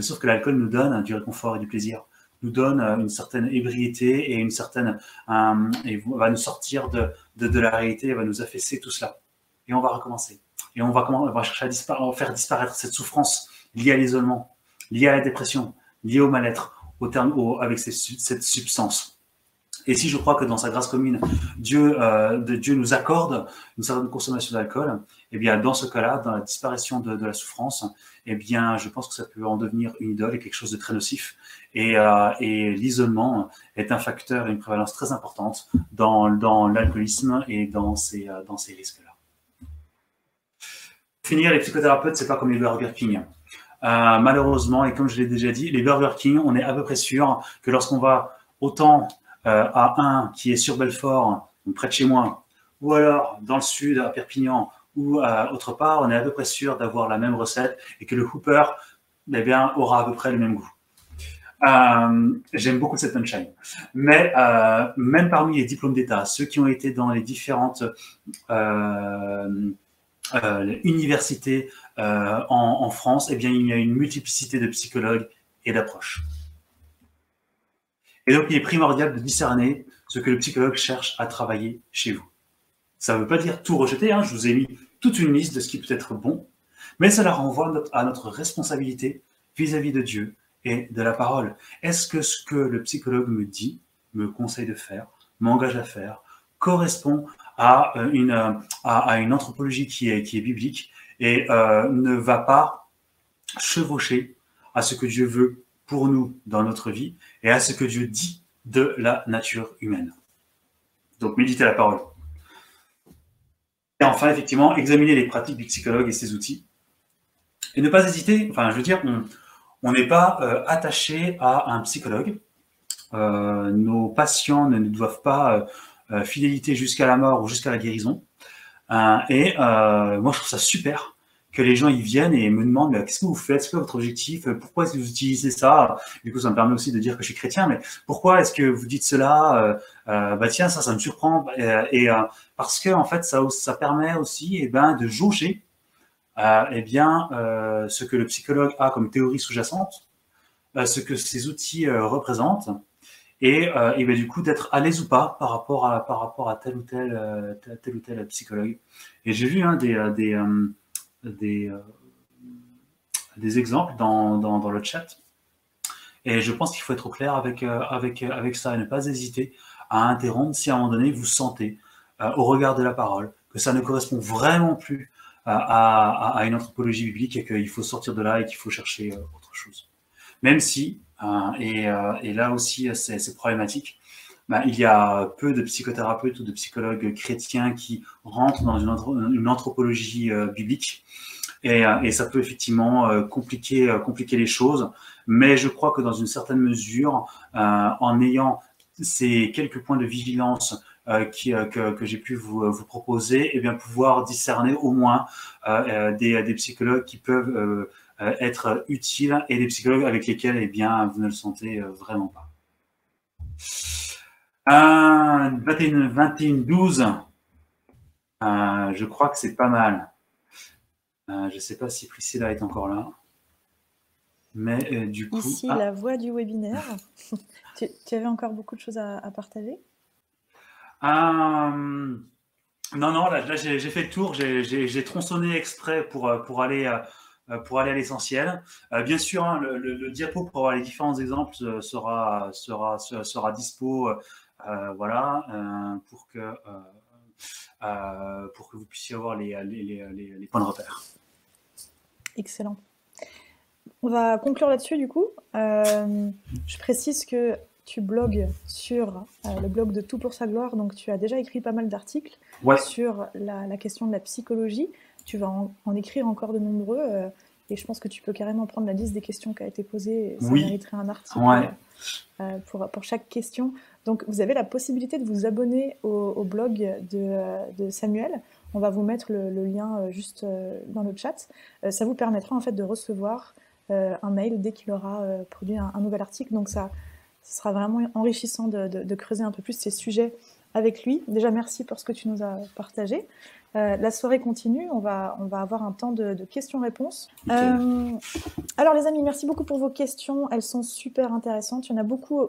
Sauf que l'alcool nous donne du réconfort et du plaisir, nous donne euh, une certaine ébriété et une certaine, va nous sortir de, de, la réalité, va nous affaisser tout cela. Et on va recommencer. Et on va, on va chercher à, faire disparaître cette souffrance liée à l'isolement, liée à la dépression, liée au mal-être, au terme, avec cette substance. Et si je crois que dans sa grâce commune, Dieu, euh, Dieu nous accorde une certaine consommation d'alcool, eh bien, dans ce cas-là, dans la disparition de, la souffrance, eh bien, je pense que ça peut en devenir une idole et quelque chose de très nocif. Et, euh, l'isolement est un facteur et une prévalence très importante dans, l'alcoolisme et dans ces, euh, risques-là. Pour finir, les psychothérapeutes, c'est pas comme les Burger King. Malheureusement, et comme je l'ai déjà dit, les Burger King, on est à peu près sûr que lorsqu'on va autant à un qui est sur Belfort, près de chez moi, ou alors dans le sud, à Perpignan, ou à autre part, on est à peu près sûr d'avoir la même recette et que le Hooper eh bien, aura à peu près le même goût. Euh, J'aime beaucoup cette punchline. Mais euh, même parmi les diplômes d'État, ceux qui ont été dans les différentes euh, euh universités en, en, France, eh bien, il y a une multiplicité de psychologues et d'approches. Et donc, il est primordial de discerner ce que le psychologue cherche à travailler chez vous. Ça ne veut pas dire tout rejeter, hein. je vous ai mis toute une liste de ce qui peut être bon, mais cela renvoie à notre responsabilité vis-à-vis de Dieu et de la parole. Est-ce que ce que le psychologue me dit, me conseille de faire, m'engage à faire, correspond à euh, une, à, une anthropologie qui est, qui est biblique et euh, ne va pas chevaucher à ce que Dieu veut pour nous dans notre vie et à ce que Dieu dit de la nature humaine. Donc méditer la parole. Et enfin, effectivement, examiner les pratiques du psychologue et ses outils. Et ne pas hésiter, enfin je veux dire, on n'est pas euh, attaché à un psychologue. Euh, nos patients ne nous doivent pas euh, fidélité jusqu'à la mort ou jusqu'à la guérison. et moi, je trouve ça super que les gens ils viennent et me demandent qu'est-ce que vous faites, c'est quoi votre objectif, pourquoi est-ce que vous utilisez ça? Du coup, ça me permet aussi de dire que je suis chrétien, mais pourquoi est-ce que vous dites cela? Euh, euh, Bah tiens, ça, ça me surprend. Euh, et parce que en fait, ça, ça permet aussi et eh ben, de jauger eh bien, ce que le psychologue a comme théorie sous-jacente, ce que ces outils représentent, et, et ben, du coup d'être à l'aise ou pas par rapport à, par rapport à tel ou tel, tel, ou tel psychologue. Et j'ai vu hein, des, euh, des exemples dans, dans, le chat. Et je pense qu'il faut être au clair avec, euh, avec, avec ça et ne pas hésiter à interrompre si à un moment donné vous sentez, euh, au regard de la parole, que ça ne correspond vraiment plus à, à, une anthropologie biblique et qu'il faut sortir de là et qu'il faut chercher autre chose. Même si, et, et, là aussi c'est problématique, bah, il y a peu de psychothérapeutes ou de psychologues chrétiens qui rentrent dans une, anthropologie biblique euh, et, ça peut effectivement euh, compliquer, euh, les choses. Mais je crois que dans une certaine mesure, en ayant ces quelques points de vigilance que, j'ai pu vous, proposer, et eh bien pouvoir discerner au moins des, des, psychologues qui peuvent être utiles et des psychologues avec lesquels eh bien, vous ne le sentez vraiment pas. 21, 21 12, je crois que c'est pas mal. Euh, je ne sais pas si Priscilla est encore là. Mais euh, du coup. Ici, ah. la voix du webinaire. *laughs* tu, avais encore beaucoup de choses à, partager? Euh, Non, non, là, j'ai fait le tour. J'ai tronçonné exprès pour, pour aller. pour aller à l'essentiel. bien sûr, hein, le, diapo pour avoir les différents exemples sera, sera, sera, dispo voilà, pour, que, pour que vous puissiez avoir les, les, les points de repère. Excellent. On va conclure là-dessus du coup. Euh, je précise que tu blogues sur euh, le blog de Tout pour sa gloire, donc tu as déjà écrit pas mal d'articles sur la, question de la psychologie. Tu vas en, écrire encore de nombreux euh, et je pense que tu peux carrément prendre la liste des questions qui a été posée. Ça mériterait un article pour, pour, chaque question. Donc vous avez la possibilité de vous abonner au, blog de Samuel. On va vous mettre le, lien euh, juste euh, dans le chat. Euh, ça vous permettra en fait de recevoir un mail dès qu'il aura produit un, nouvel article. Donc ça, sera vraiment enrichissant de, creuser un peu plus ces sujets avec lui. Déjà, merci pour ce que tu nous as partagé. la soirée continue, on va, on va avoir un temps de, questions-réponses. alors les amis, merci beaucoup pour vos questions, elles sont super intéressantes. Il y en a beaucoup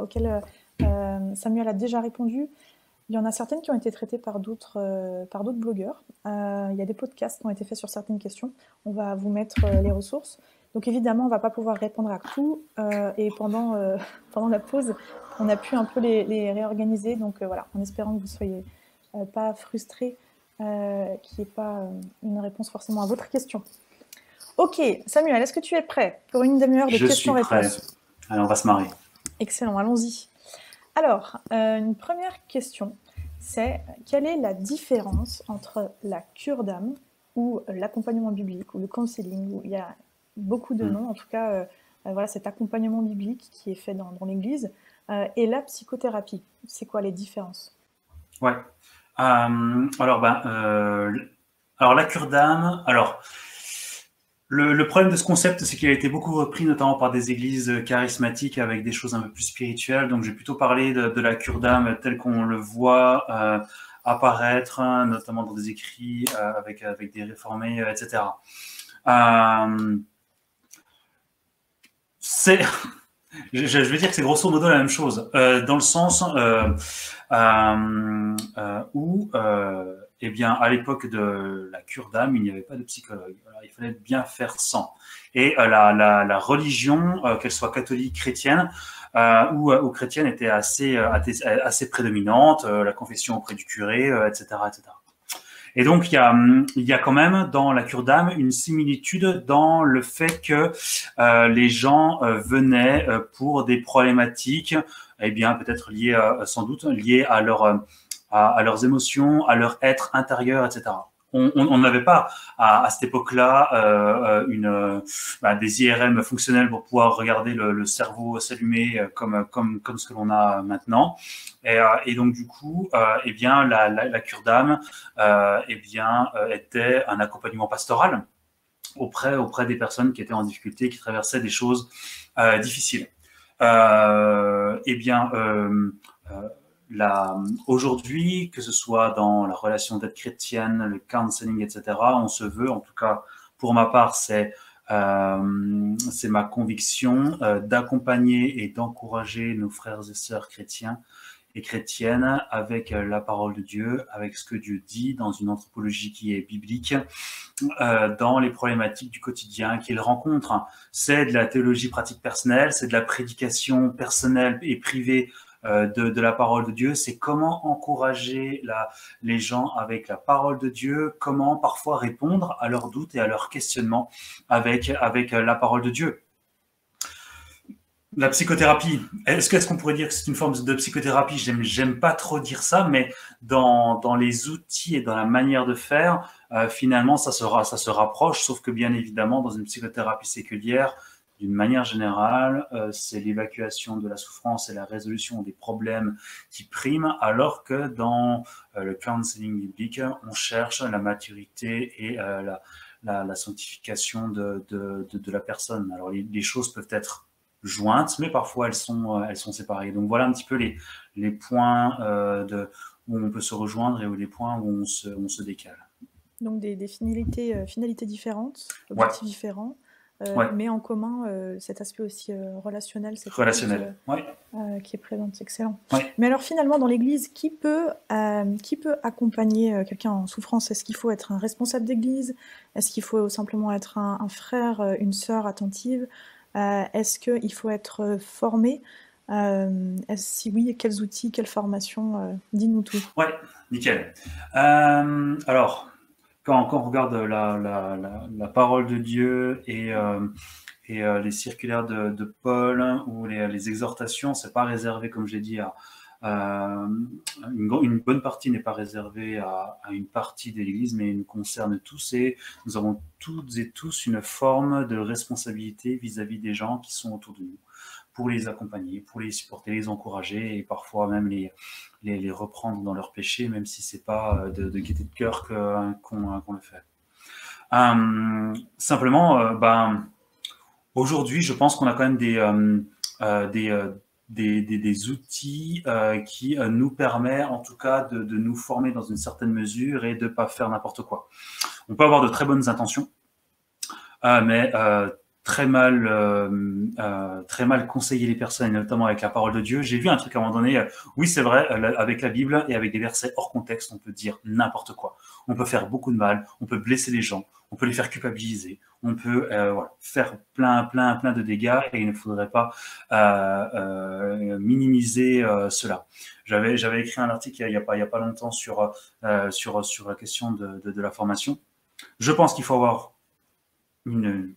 auxquelles Samuel a déjà répondu. Il y en a certaines qui ont été traitées par d'autres euh, par d'autres blogueurs. Euh, il y a des podcasts qui ont été faits sur certaines questions. On va vous mettre euh, les ressources. Donc évidemment, on ne va pas pouvoir répondre à tout. et pendant, *laughs* pendant la pause, on a pu un peu les, réorganiser. Donc voilà, en espérant que vous ne soyez pas frustrés, qu'il n'y ait pas une réponse forcément à votre question. Ok, Samuel, est-ce que tu es prêt pour une demi-heure de questions-réponses? Allez, on va se marrer. Excellent, allons-y. Alors, une première question c'est quelle est la différence entre la cure d'âme ou l'accompagnement biblique ou le counseling, où il y a beaucoup de hmm. noms, en tout cas, euh, euh, voilà, cet accompagnement biblique qui est fait dans, l'Église, euh, et la psychothérapie. C'est quoi les différences? Ouais. alors, ben, alors, la cure d'âme, alors, le, problème de ce concept, c'est qu'il a été beaucoup repris, notamment par des églises charismatiques avec des choses un peu plus spirituelles. Donc, j'ai plutôt parlé de, la cure d'âme telle qu'on le voit euh, apparaître, notamment dans des écrits euh, avec, avec des réformés, euh, etc. c'est, *laughs* je, je, vais dire que c'est grosso modo la même chose, dans le sens où eh bien, à l'époque de la cure d'âme, il n'y avait pas de psychologue. il fallait bien faire sans. Et euh, la, religion, euh, qu'elle soit catholique, chrétienne euh, ou, chrétienne, était assez, assez prédominante. la confession auprès du curé, etc., etc. Et donc, il y, a, hum, il y a quand même dans la cure d'âme une similitude dans le fait que les gens venaient pour des problématiques, eh bien, peut-être liées, sans doute, liées à leur à, leurs émotions, à leur être intérieur, etc. On n'avait pas à, cette époque-là euh, euh, une bah, des IRM fonctionnels pour pouvoir regarder le, cerveau s'allumer euh, comme comme comme ce que l'on a maintenant. Et, donc du coup, eh bien la, cure d'âme, eh bien était un accompagnement pastoral auprès auprès des personnes qui étaient en difficulté, qui traversaient des choses difficiles. eh bien aujourd'hui, que ce soit dans la relation d'aide chrétienne, le counseling, etc., on se veut, en tout cas pour ma part, c'est euh, ma conviction euh, d'accompagner et d'encourager nos frères et sœurs chrétiens et chrétiennes avec euh, la parole de Dieu, avec ce que Dieu dit dans une anthropologie qui est biblique, dans les problématiques du quotidien qu'ils rencontrent. C'est de la théologie pratique personnelle, c'est de la prédication personnelle et privée euh, de, la parole de Dieu, c'est comment encourager les gens avec la parole de Dieu, comment parfois répondre à leurs doutes et à leurs questionnements avec, avec la parole de Dieu. La psychothérapie, est-ce qu'on pourrait dire que c'est une forme de psychothérapie? J'aime pas trop dire ça, mais dans, dans, les outils et dans la manière de faire, euh, finalement, ça, sera, ça se rapproche, sauf que bien évidemment, dans une psychothérapie séculière, d'une manière générale, euh, c'est l'évacuation de la souffrance et la résolution des problèmes qui priment, alors que dans euh, le counseling biblique, on cherche la maturité et euh, la, la, sanctification de, de, de, la personne. Alors les, les, choses peuvent être jointes, mais parfois elles sont, elles sont séparées. Donc voilà un petit peu les, les points de, où on peut se rejoindre et où les points où on se, on se décale. Donc des, des finalités, finalités différentes, objectifs différents. Euh, mais en commun euh, cet aspect aussi euh, relationnel, relationnel. qui est présent, c'est excellent. Mais alors finalement, dans l'Église, qui peut, qui peut accompagner quelqu'un en souffrance? Est-ce qu'il faut être un responsable d'Église? Est-ce qu'il faut simplement être un, frère, une sœur attentive? Est-ce qu'il faut être formé? Si oui, quels outils, quelle formation Dis-nous tout. Ouais, nickel. alors, quand, on regarde la, parole de Dieu et, euh, euh, les circulaires de, Paul ou les, les exhortations, c'est pas réservé, comme j'ai dit, à, une, bonne partie n'est pas réservée à, une partie de l'Église, mais nous concerne tous et nous avons toutes et tous une forme de responsabilité vis-à-vis des gens qui sont autour de nous pour les accompagner, pour les supporter, les encourager et parfois même les, les, reprendre dans leur péché, même si c'est pas euh, de, gaieté de cœur qu'on le fait. Euh, simplement, euh, ben, aujourd'hui, je pense qu'on a quand même des, outils qui nous permettent en tout cas de, de, nous former dans une certaine mesure et de pas faire n'importe quoi. On peut avoir de très bonnes intentions, mais très mal, euh, euh, très mal conseiller les personnes, notamment avec la parole de Dieu. J'ai vu un truc à un moment donné. Euh, oui, c'est vrai, avec la Bible et avec des versets hors contexte, on peut dire n'importe quoi. On peut faire beaucoup de mal, on peut blesser les gens, on peut les faire culpabiliser, on peut faire plein, plein, plein de dégâts et il ne faudrait pas minimiser cela. J'avais, j'avais écrit un article il n'y a, pas, a pas longtemps sur, sur, sur la question de, de la formation. Je pense qu'il faut avoir une,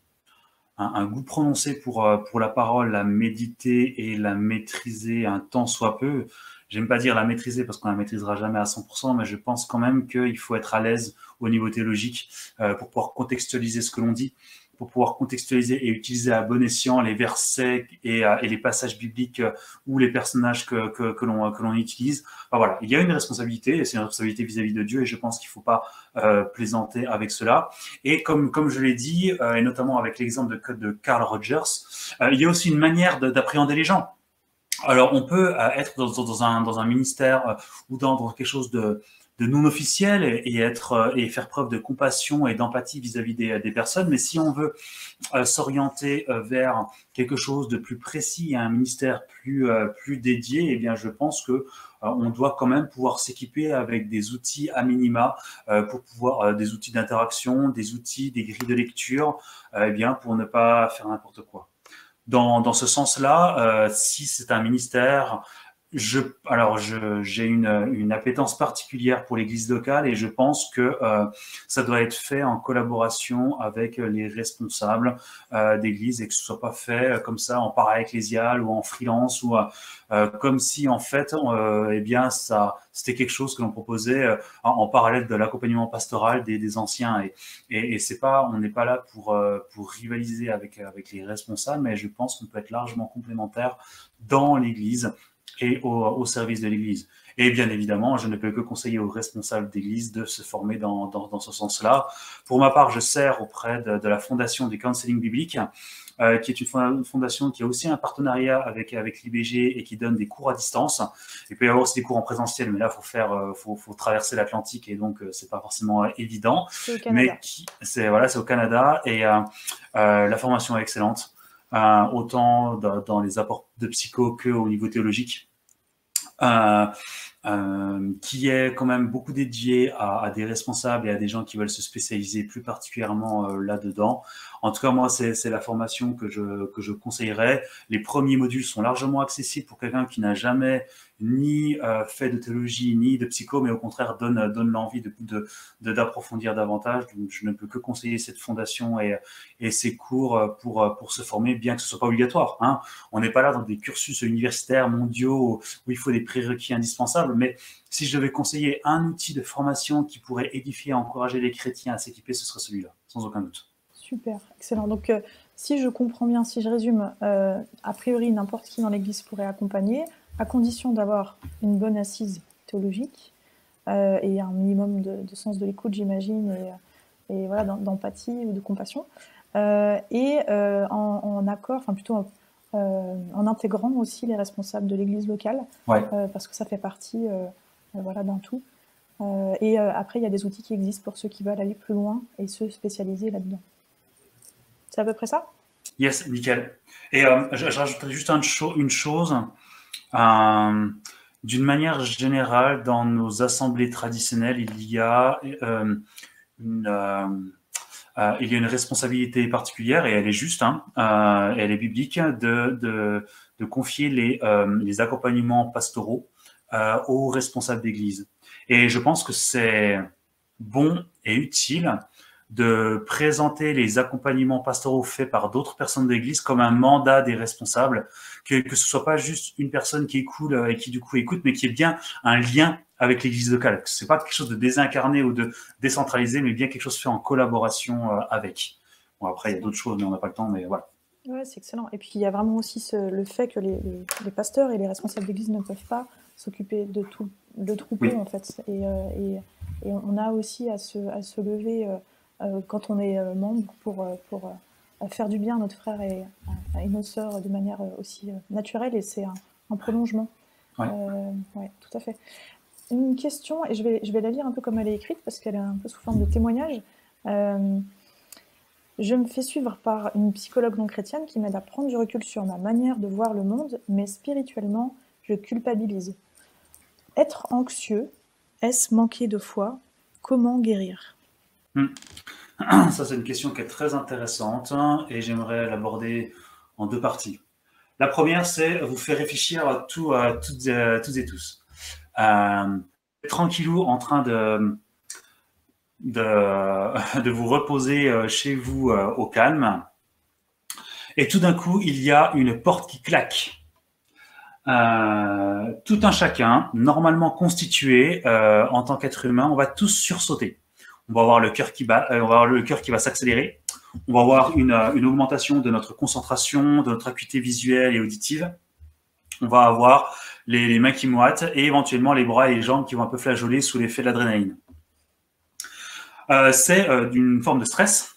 un, goût prononcé pour, euh, pour la parole, la méditer et la maîtriser un temps soit peu. J'aime pas dire la maîtriser parce qu'on la maîtrisera jamais à 100%, mais je pense quand même qu'il faut être à l'aise au niveau théologique euh, pour pouvoir contextualiser ce que l'on dit pour pouvoir contextualiser et utiliser à bon escient les versets et, euh, les passages bibliques euh, ou les personnages que, l'on utilise. Voilà, il y a une responsabilité et c'est une responsabilité vis-à-vis de Dieu et je pense qu'il faut pas euh, plaisanter avec cela. Et comme je l'ai dit et notamment avec l'exemple de, de Carl Rogers, il y a aussi une manière d'appréhender les gens. Alors on peut être dans, dans, un dans un ministère ou dans, dans quelque chose de de non officiel et, être euh, et faire preuve de compassion et d'empathie vis-à-vis des, personnes. Mais si on veut euh, s'orienter euh, vers quelque chose de plus précis et un ministère plus plus dédié, eh bien, je pense que on doit quand même pouvoir s'équiper avec des outils à minima pour pouvoir des outils d'interaction, des outils, des grilles de lecture, eh bien, pour ne pas faire n'importe quoi. Dans, dans ce sens-là, si c'est un ministère alors, j'ai une, une, appétence particulière pour l'Église locale et je pense que euh, ça doit être fait en collaboration avec les responsables euh, d'Église et que ce soit pas fait euh, comme ça en para-ecclésial ou en freelance ou comme si en fait, eh bien, c'était quelque chose que l'on proposait en, parallèle de l'accompagnement pastoral des, anciens et, c'est pas, on n'est pas là pour pour rivaliser avec avec les responsables, mais je pense qu'on peut être largement complémentaire dans l'Église et au, service de l'Église. Et bien évidemment, je ne peux que conseiller aux responsables d'Église de se former dans, dans, dans ce sens-là. Pour ma part, je sers auprès de, de la fondation du counseling biblique, euh, qui est une fondation qui a aussi un partenariat avec avec l'IBG et qui donne des cours à distance. Il peut y avoir aussi des cours en présentiel, mais là, faut faire, euh, faut, faut traverser l'Atlantique et donc euh, c'est pas forcément euh, évident. Mais c'est voilà, c'est au Canada et la formation est excellente. Euh, autant dans, les apports de psycho que au niveau théologique, euh, euh, qui est quand même beaucoup dédié à, des responsables et à des gens qui veulent se spécialiser plus particulièrement là-dedans. En tout cas, moi, c'est la formation que je, que je conseillerais. Les premiers modules sont largement accessibles pour quelqu'un qui n'a jamais ni euh, fait de théologie, ni de psycho, mais au contraire donne, donne l'envie d'approfondir de, d'approfondir davantage. Donc, je ne peux que conseiller cette fondation et, et ces cours pour, pour se former, bien que ce soit pas obligatoire. Hein. On n'est pas là dans des cursus universitaires mondiaux où il faut des prérequis indispensables, mais si je devais conseiller un outil de formation qui pourrait édifier et encourager les chrétiens à s'équiper, ce serait celui-là, sans aucun doute. Super, excellent. Donc, euh, si je comprends bien, si je résume, euh, a priori, n'importe qui dans l'Église pourrait accompagner, à condition d'avoir une bonne assise théologique euh, et un minimum de, de sens de l'écoute, j'imagine, et, et, voilà, d'empathie ou de compassion, et en, en, accord, enfin plutôt en intégrant aussi les responsables de l'Église locale, ouais. parce que ça fait partie voilà, d'un tout. et après, il y a des outils qui existent pour ceux qui veulent aller plus loin et se spécialiser là-dedans. C'est à peu près ça? Yes, nickel. Et euh, je, je, rajouterais juste une chose. Euh, D'une manière générale, dans nos assemblées traditionnelles, il y a euh, une, il y a une responsabilité particulière et elle est juste, hein, elle est biblique, de, confier les accompagnements pastoraux aux responsables d'église. Et je pense que c'est bon et utile de présenter les accompagnements pastoraux faits par d'autres personnes d'église comme un mandat des responsables, que, que ce soit pas juste une personne qui écoute euh, et qui du coup écoute, mais qui ait bien un lien avec l'église locale. C'est pas quelque chose de désincarné ou de décentralisé, mais bien quelque chose fait en collaboration euh, avec. Bon, après, il y a d'autres choses, mais on n'a pas le temps, mais voilà. Ouais, c'est excellent. Et puis, il y a vraiment aussi ce, le fait que les, les, les, pasteurs et les responsables d'église ne peuvent pas s'occuper de tout le troupeau, oui. en fait. Et, euh, et, et, on a aussi à se, à se lever euh, quand on est euh, membre pour, euh, pour faire du bien à notre frère et, et nos sœurs de manière aussi naturelle et c'est un, un, prolongement. Ouais. ouais. tout à fait. Une question, et je vais, je vais la lire un peu comme elle est écrite parce qu'elle est un peu sous forme de témoignage. Euh, je me fais suivre par une psychologue non chrétienne qui m'aide à prendre du recul sur ma manière de voir le monde, mais spirituellement, je culpabilise. Être anxieux, est-ce manquer de foi? Comment guérir? *clears throat* Ça, c'est une question qui est très intéressante hein, et j'aimerais l'aborder en deux parties. La première, c'est vous faire réfléchir à, à toutes, et tous. Euh, tranquillou en train de, *laughs* de, vous reposer euh, chez vous euh, au calme. Et tout d'un coup, il y a une porte qui claque. Euh, tout un chacun, normalement constitué en tant qu'être humain, on va tous sursauter. On va avoir le cœur qui bat, on va avoir le cœur qui va s'accélérer. On va avoir une, une, augmentation de notre concentration, de notre acuité visuelle et auditive. On va avoir les, mains qui moitent et éventuellement les bras et les jambes qui vont un peu flageoler sous l'effet de l'adrénaline. Euh, c'est euh, d'une forme de stress.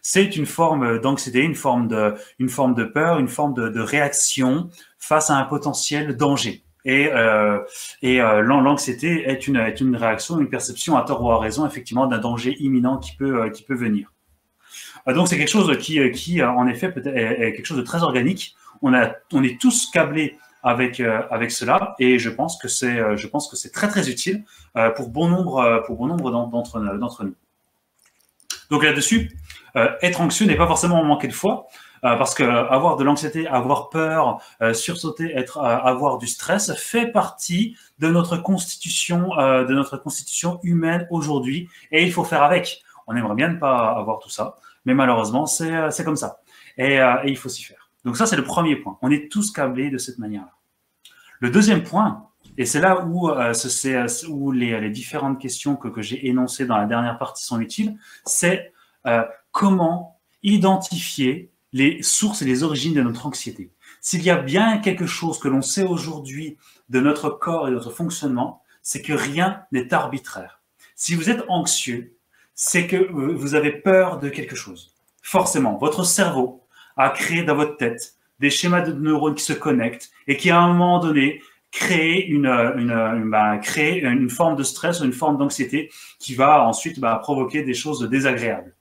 C'est une forme d'anxiété, une forme de, une peur, une forme de réaction face à un potentiel danger. Et, euh, euh, l'anxiété est une, réaction, une perception à tort ou à raison, effectivement, d'un danger imminent qui peut, euh, venir. donc c'est quelque chose qui, en effet, est, quelque chose de très organique. On, est tous câblés avec cela, et je pense que c'est très très utile pour bon nombre d'entre d'entre nous. Donc là-dessus, être anxieux n'est pas forcément manquer de foi, parce que avoir de l'anxiété, avoir peur, euh, sursauter, être, avoir du stress fait partie de notre constitution, de notre constitution humaine aujourd'hui, et il faut faire avec. On aimerait bien ne pas avoir tout ça, mais malheureusement, c'est comme ça, et, il faut s'y faire. Donc ça, c'est le premier point. On est tous câblés de cette manière-là. Le deuxième point, et c'est là où, euh, les, différentes questions que, j'ai énoncées dans la dernière partie sont utiles, c'est euh, comment identifier les sources et les origines de notre anxiété. S'il y a bien quelque chose que l'on sait aujourd'hui de notre corps et de notre fonctionnement, c'est que rien n'est arbitraire. Si vous êtes anxieux, c'est que vous avez peur de quelque chose. Forcément, votre cerveau a créé dans votre tête des schémas de neurones qui se connectent et qui, à un moment donné, créer une, une, bah, forme de stress ou une forme d'anxiété qui va ensuite bah, provoquer des choses désagréables.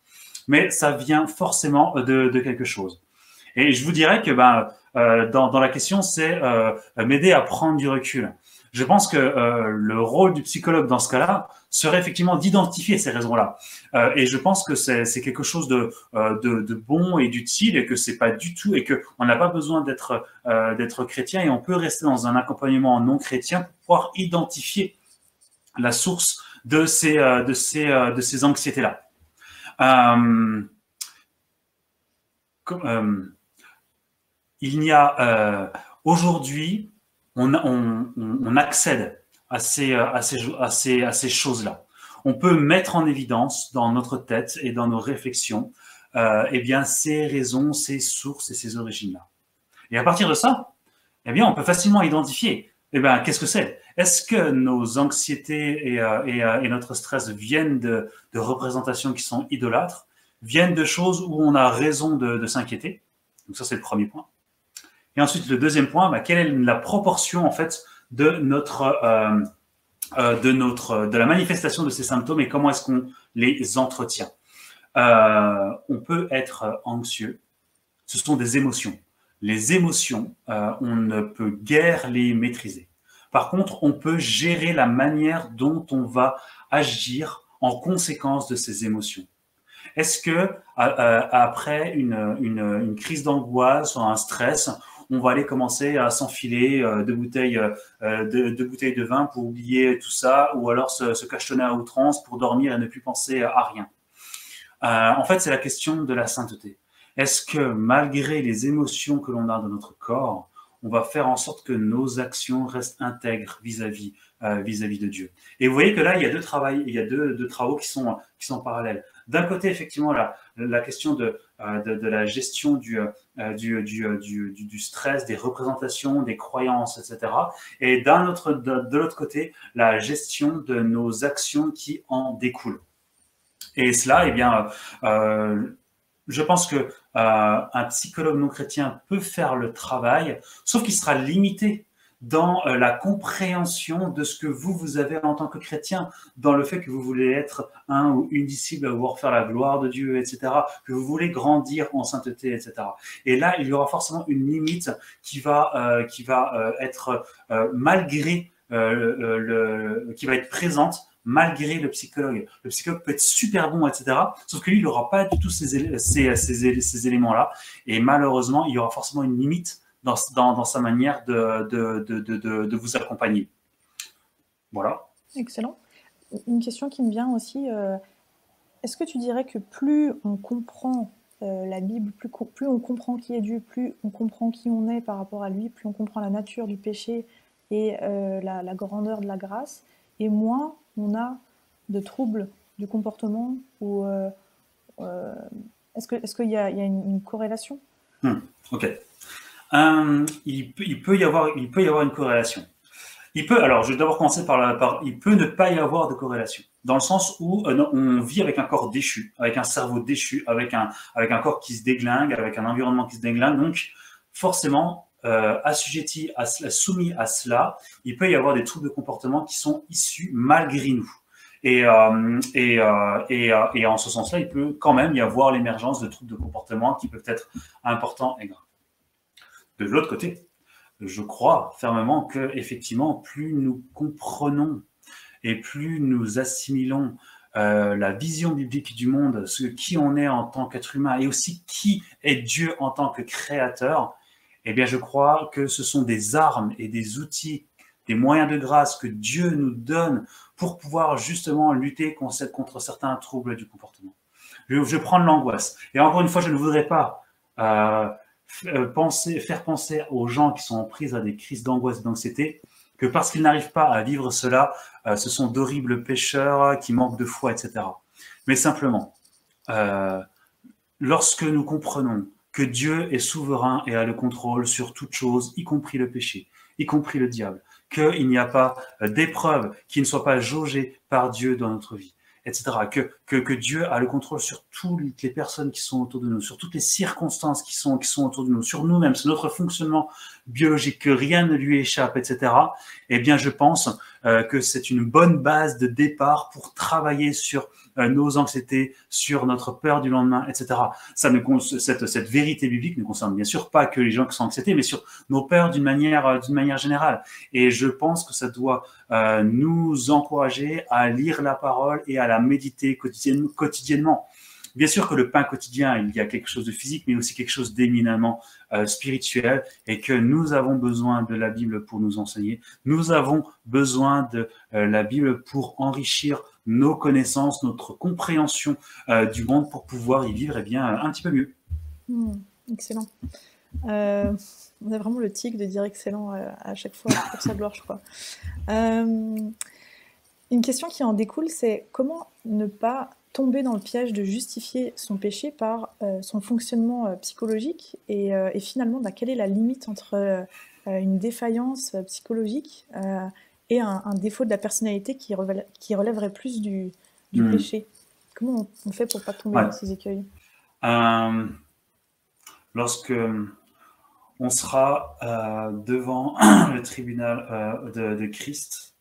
Mais ça vient forcément de, de quelque chose. Et je vous dirais que bah, euh, dans, la question, c'est euh, m'aider à prendre du recul. Je pense que euh, le rôle du psychologue dans ce cas-là serait effectivement d'identifier ces raisons-là. Euh, et je pense que c'est quelque chose de, euh, de, de, bon et d'utile et que c'est pas du tout et que on n'a pas besoin d'être euh, d'être chrétien et on peut rester dans un accompagnement non chrétien pour pouvoir identifier la source de ces de ces de ces anxiétés-là. Il y a aujourd'hui on, accède à ces, choses-là. On peut mettre en évidence dans notre tête et dans nos réflexions euh, eh bien, ces raisons, ces sources et ces origines-là. Et à partir de ça, eh bien, on peut facilement identifier eh bien, qu'est-ce que c'est? Est-ce que nos anxiétés et, euh, euh, notre stress viennent de, représentations qui sont idolâtres, viennent de choses où on a raison de, s'inquiéter? Donc ça, c'est le premier point. Et ensuite, le deuxième point, bah, quelle est la proportion en fait euh, de notre de la manifestation de ces symptômes et comment est-ce qu'on les entretient? On peut être anxieux. Ce sont des émotions. Les émotions, on ne peut guère les maîtriser. Par contre, on peut gérer la manière dont on va agir en conséquence de ces émotions. Est-ce que après une, une, une crise d'angoisse ou un stress, on va aller commencer à s'enfiler euh, deux bouteilles, euh, de, bouteilles de vin pour oublier tout ça, ou alors se, se cachetonner à outrance pour dormir et ne plus penser à rien? Euh, en fait, c'est la question de la sainteté. Est-ce que malgré les émotions que l'on a dans notre corps, on va faire en sorte que nos actions restent intègres vis-à-vis vis-à-vis de Dieu? Et vous voyez que là, il y a deux travaux, qui sont parallèles. D'un côté, effectivement, la, question de, euh, de, la gestion du, euh, du, stress, des représentations, des croyances, etc. Et d'un autre, de, l'autre côté, la gestion de nos actions qui en découlent. Et cela, eh bien, euh, je pense que euh, un psychologue non chrétien peut faire le travail, sauf qu'il sera limité dans euh, la compréhension de ce que vous, vous avez en tant que chrétien, dans le fait que vous voulez être un ou une disciple à vouloir faire la gloire de Dieu, etc., que vous voulez grandir en sainteté, etc. Et là, il y aura forcément une limite qui va, euh, qui va être malgré le, qui va être présente malgré le psychologue. Le psychologue peut être super bon, etc. Sauf que lui, il n'aura pas du tout ces, ces, éléments-là. Et malheureusement, il y aura forcément une limite dans, sa manière de, vous accompagner. Voilà. Excellent. Une question qui me vient aussi. Euh, est-ce que tu dirais que plus on comprend euh, la Bible, plus, plus, on comprend qui est Dieu, plus on comprend qui on est par rapport à lui, plus on comprend la nature du péché et euh, la, la, grandeur de la grâce, et moins on a de troubles du comportement ou euh, est-ce qu'il est y, a, y a une, corrélation? Hmm, Ok. Il peut, il, peut y avoir, une corrélation. Il peut, alors je vais d'abord commencer par, la, par, il peut ne pas y avoir de corrélation, dans le sens où euh, on vit avec un corps déchu, avec un cerveau déchu, avec un, avec un corps qui se déglingue, avec un environnement qui se déglingue, donc forcément, euh, assujetti, à cela, soumis à cela, il peut y avoir des troubles de comportement qui sont issus malgré nous. Et, euh, et, euh, et, euh, et, en ce sens-là, il peut quand même y avoir l'émergence de troubles de comportement qui peuvent être importants et graves. De l'autre côté, je crois fermement que effectivement, plus nous comprenons et plus nous assimilons la vision biblique du monde, ce qui on est en tant qu'être humain et aussi qui est Dieu en tant que créateur, eh bien, je crois que ce sont des armes et des outils, des moyens de grâce que Dieu nous donne pour pouvoir justement lutter contre certains troubles du comportement. Je, prends l'angoisse. Et encore une fois, je ne voudrais pas euh, euh, penser, faire penser aux gens qui sont en prise à des crises d'angoisse et d'anxiété que parce qu'ils n'arrivent pas à vivre cela, euh, ce sont d'horribles pécheurs qui manquent de foi, etc. Mais simplement, lorsque nous comprenons que Dieu est souverain et a le contrôle sur toute chose, y compris le péché, y compris le diable, qu'il n'y a pas d'épreuve qui ne soit pas jaugée par Dieu dans notre vie, etc. que, que, Dieu a le contrôle sur toutes les personnes qui sont autour de nous, sur toutes les circonstances qui sont, qui sont autour de nous, sur nous-mêmes, sur notre fonctionnement biologique, que rien ne lui échappe, etc. Eh bien, je pense euh, que c'est une bonne base de départ pour travailler sur euh, nos anxiétés, sur notre peur du lendemain, etc. Ça ne, cette, cette vérité biblique ne concerne bien sûr pas que les gens qui sont anxiétés, mais sur nos peurs d'une manière, euh, d'une manière générale. Et je pense que ça doit nous encourager à lire la parole et à la méditer quotidiennement. Bien sûr que le pain quotidien, il y a quelque chose de physique, mais aussi quelque chose d'éminemment euh, spirituel, et que nous avons besoin de la Bible pour nous enseigner. Nous avons besoin de euh, la Bible pour enrichir nos connaissances, notre compréhension euh, du monde, pour pouvoir y vivre eh bien, un petit peu mieux. Hmm, excellent. on a vraiment le tic de dire excellent à chaque fois pour sa gloire, je crois. Une question qui en découle, c'est comment ne pas tomber dans le piège de justifier son péché par euh, son fonctionnement euh, psychologique et, euh, et finalement bah, quelle est la limite entre une défaillance psychologique et un, défaut de la personnalité qui, qui relèverait plus du, du hmm. péché? Comment on, fait pour pas tomber dans ces écueils? Lorsque on sera devant *clears throat* le tribunal de, de Christ,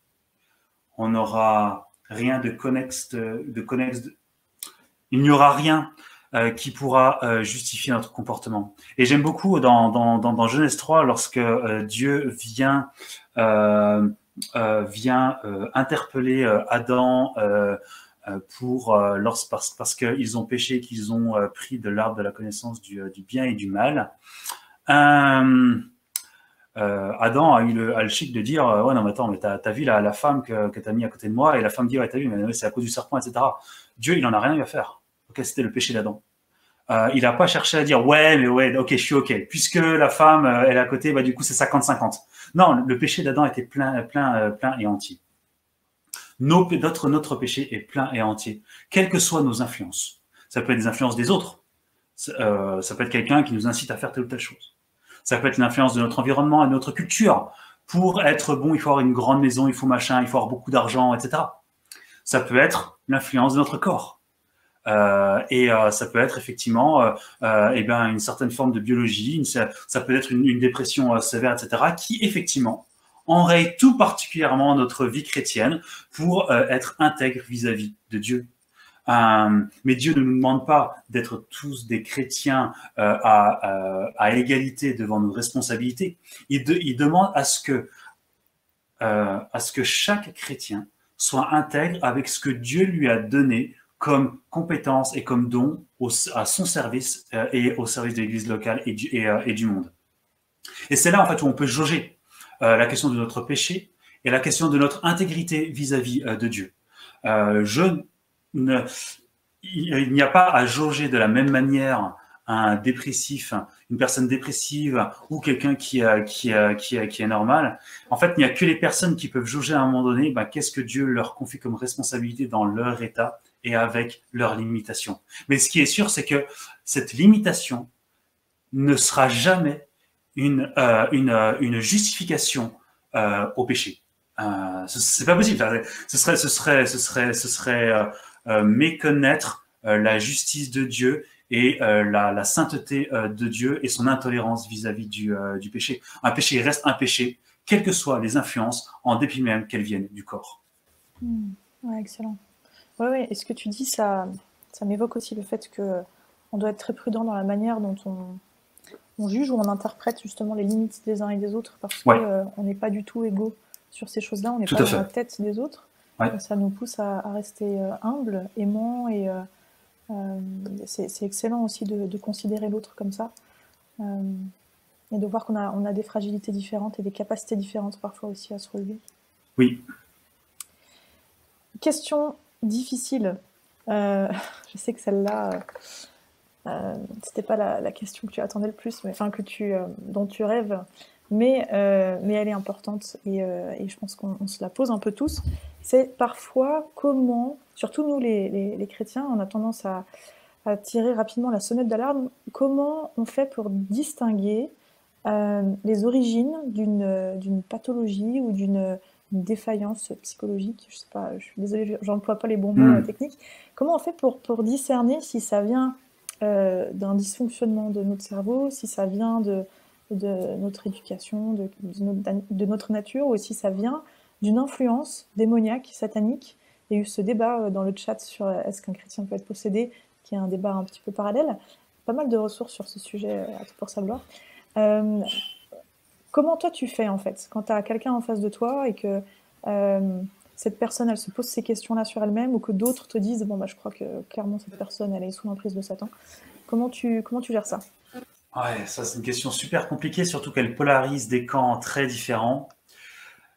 on aura rien de connexe, de, connexe il n'y aura rien euh, qui pourra euh, justifier notre comportement. Et j'aime beaucoup dans, dans, dans, Genèse 3, lorsque euh, Dieu vient, vient interpeller Adam pour, parce, parce qu'ils ont péché, qu'ils ont pris de l'arbre de la connaissance du, du, bien et du mal. Adam a eu le, chic de dire Ouais, non, mais attends, mais t'as as vu la, femme que, t'as mis à côté de moi Et la femme dit Ouais, t'as vu, mais c'est à cause du serpent, etc. Dieu, il en a rien à faire c'était le péché d'Adam. Euh, il n'a pas cherché à dire ouais, mais ouais, ok, je suis ok. Puisque la femme, euh, elle est à côté, bah, du coup, c'est 50-50. Non, le péché d'Adam était plein, plein, euh, plein et entier. Notre, notre péché est plein et entier, quelles que soient nos influences. Ça peut être des influences des autres. ça peut être quelqu'un qui nous incite à faire telle ou telle chose. Ça peut être l'influence de notre environnement et de notre culture. Pour être bon, il faut avoir une grande maison, il faut machin, il faut avoir beaucoup d'argent, etc. Ça peut être l'influence de notre corps euh, et euh, ça peut être effectivement euh, eh ben, une certaine forme de biologie, ça, peut être une dépression sévère, etc., qui effectivement enraye tout particulièrement notre vie chrétienne pour être intègre vis-à-vis de Dieu. Mais Dieu ne nous demande pas d'être tous des chrétiens à, à, égalité devant nos responsabilités. Il, demande à ce que, chaque chrétien soit intègre avec ce que Dieu lui a donné comme compétence et comme don à son service euh, et au service de l'Église locale et du, euh, monde. Et c'est là en fait où on peut jauger euh, la question de notre péché et la question de notre intégrité vis-à-vis de Dieu. je il n'y a pas à jauger de la même manière un dépressif, une personne dépressive ou quelqu'un qui, qui, qui, qui, est normal. En fait, il n'y a que les personnes qui peuvent jauger à un moment donné bah, qu'est-ce que Dieu leur confie comme responsabilité dans leur état et avec leurs limitations. Mais ce qui est sûr, c'est que cette limitation ne sera jamais une, euh, euh, justification euh, au péché. Euh, c'est pas possible. Ce serait, ce serait, ce serait, ce serait euh, méconnaître la justice de Dieu et la, la, sainteté de Dieu et son intolérance vis-à-vis du, du péché. Un péché reste un péché, quelles que soient les influences, en dépit même qu'elles viennent du corps. Hmm. Ouais, excellent. Oui, ouais. et ce que tu dis, ça, ça m'évoque aussi le fait que on doit être très prudent dans la manière dont on, on juge ou on interprète justement les limites des uns et des autres parce qu'on euh, n'est pas du tout égaux sur ces choses-là, on n'est pas dans la tête des autres. Ça nous pousse à, rester euh, humble, aimant et euh, c'est excellent aussi de, considérer l'autre comme ça et de voir qu'on a, on a des fragilités différentes et des capacités différentes parfois aussi à se relever. Oui. Question difficile. Euh, *laughs* je sais que celle-là, euh, euh, c'était pas la, question que tu attendais le plus, mais enfin que tu, dont tu rêves, mais, mais elle est importante et, je pense qu'on se la pose un peu tous. C'est parfois comment, surtout nous les, chrétiens, on a tendance à, à, tirer rapidement la sonnette d'alarme. Comment on fait pour distinguer les origines d'une pathologie ou d'une une défaillance psychologique, je sais pas, je suis désolée, j'emploie pas les bons mots hmm. techniques. Comment on fait pour, pour discerner si ça vient euh, d'un dysfonctionnement de notre cerveau, si ça vient de, de notre éducation, de, notre, nature, ou si ça vient d'une influence démoniaque, satanique Il y a eu ce débat euh, dans le chat sur euh, est-ce qu'un chrétien peut être possédé, qui est un débat un petit peu parallèle. Pas mal de ressources sur ce sujet, à tout pour sa gloire. Comment toi tu fais en fait? Quand tu as quelqu'un en face de toi et que euh, cette personne elle se pose ces questions-là sur elle-même ou que d'autres te disent bon bah je crois que clairement cette personne elle est sous l'emprise de Satan. Comment tu comment tu gères ça? Ouais, ça c'est une question super compliquée, surtout qu'elle polarise des camps très différents.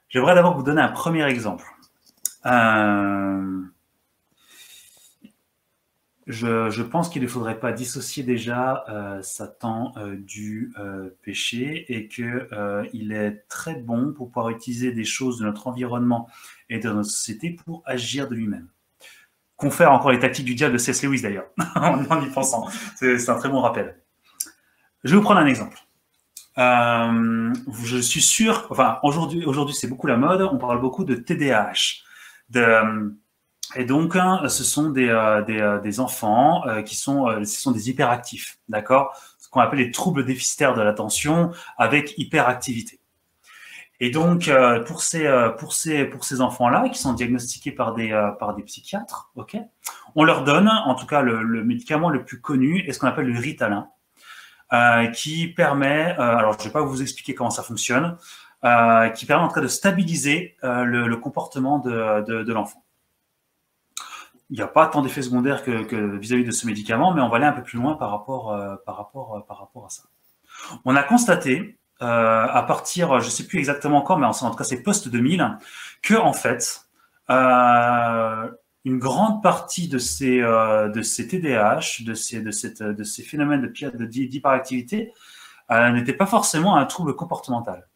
J'aimerais d'abord vous donner un premier exemple. Euh, je, pense qu'il ne faudrait pas dissocier déjà euh, Satan euh, du péché et qu'il est très bon pour pouvoir utiliser des choses de notre environnement et de notre société pour agir de lui-même. Confère encore les tactiques du diable de C.S. Lewis d'ailleurs, *laughs* en y pensant. C'est un très bon rappel. Je vais vous prendre un exemple. je suis sûr, enfin aujourd'hui, c'est beaucoup la mode, on parle beaucoup de TDAH, de et donc, hein, ce sont des, euh, des, euh, enfants euh, qui sont, ce sont des hyperactifs, d'accord? Ce qu'on appelle les troubles déficitaires de l'attention avec hyperactivité. Et donc, pour ces, pour ces, pour ces enfants-là, qui sont diagnostiqués par des, par des psychiatres, on leur donne, en tout cas, le, le médicament le plus connu est ce qu'on appelle le Ritalin, qui permet, alors je vais pas vous expliquer comment ça fonctionne, qui permet en tout cas de stabiliser le, le comportement de, de, de l'enfant il n'y a pas tant d'effets secondaires que vis-à-vis de ce médicament, mais on va aller un peu plus loin par rapport, euh, par rapport, euh, par rapport à ça. On a constaté, euh, à partir, je ne sais plus exactement encore, mais en, tout cas c'est post-2000, que en fait, une grande partie de ces, de ces TDAH, de ces, de, cette, de ces phénomènes d'hyperactivité, n'était pas forcément un trouble comportemental.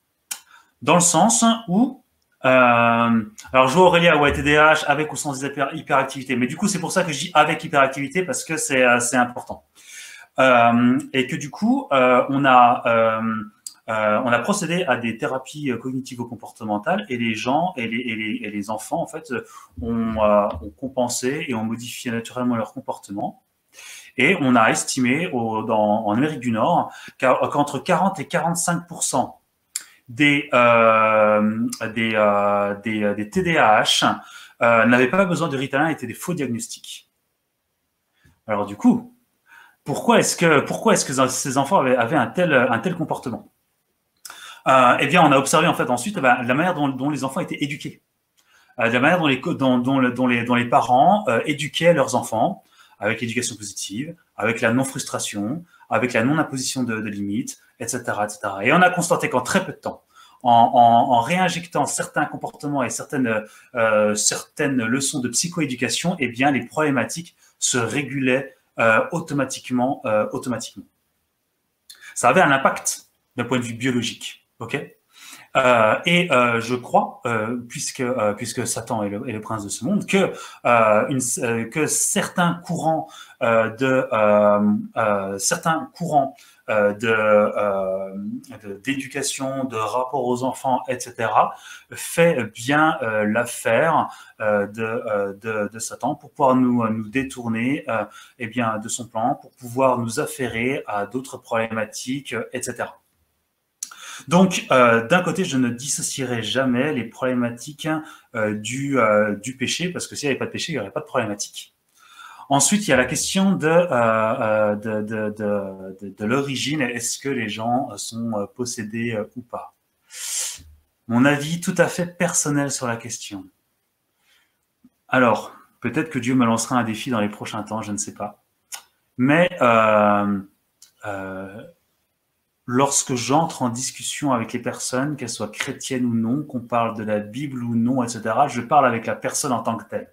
Dans le sens où euh, alors, je vois Aurélia, ouais, TDAH avec ou sans hyperactivité. Mais du coup, c'est pour ça que je dis avec hyperactivité parce que c'est euh, important. Euh, et que du coup, euh, on a euh, on a procédé à des thérapies cognitivo-comportementales et les gens et les, enfants en fait ont, ont, compensé et ont modifié naturellement leur comportement. Et on a estimé en Amérique du Nord qu'entre 40 et 45 des, euh, des, euh, euh, TDAH euh, n'avaient pas besoin de Ritalin, étaient des faux diagnostics. Alors du coup, pourquoi est-ce que, ces enfants avaient, un tel comportement? Euh, Eh bien, on a observé en fait ensuite ben, la manière dont, les enfants étaient éduqués. de la manière dont les, parents éduquaient leurs enfants, avec l'éducation positive, avec la non-frustration, avec la non-imposition de, limites, etc., etc. Et on a constaté qu'en très peu de temps, en, réinjectant certains comportements et certaines, euh, certaines leçons de psychoéducation, eh bien, les problématiques se régulaient euh, automatiquement, euh, automatiquement. Ça avait un impact d'un point de vue biologique, ok euh, et euh, je crois, euh, puisque puisque Satan est le, est le, prince de ce monde, que une, que certains courants de certains courants de d'éducation, de, rapport aux enfants, etc., fait bien l'affaire de, de, de, Satan pour pouvoir nous, nous détourner eh bien, de son plan, pour pouvoir nous affairer à d'autres problématiques, etc. Donc, euh, d'un côté, je ne dissocierai jamais les problématiques euh, du, euh, du péché, parce que s'il n'y avait pas de péché, il n'y aurait pas de problématique. Ensuite, il y a la question de, l'origine. Est-ce que les gens sont possédés ou pas? Mon avis tout à fait personnel sur la question. Alors, peut-être que Dieu me lancera un défi dans les prochains temps, je ne sais pas. Mais lorsque j'entre en discussion avec les personnes, qu'elles soient chrétiennes ou non, qu'on parle de la Bible ou non, etc., je parle avec la personne en tant que telle.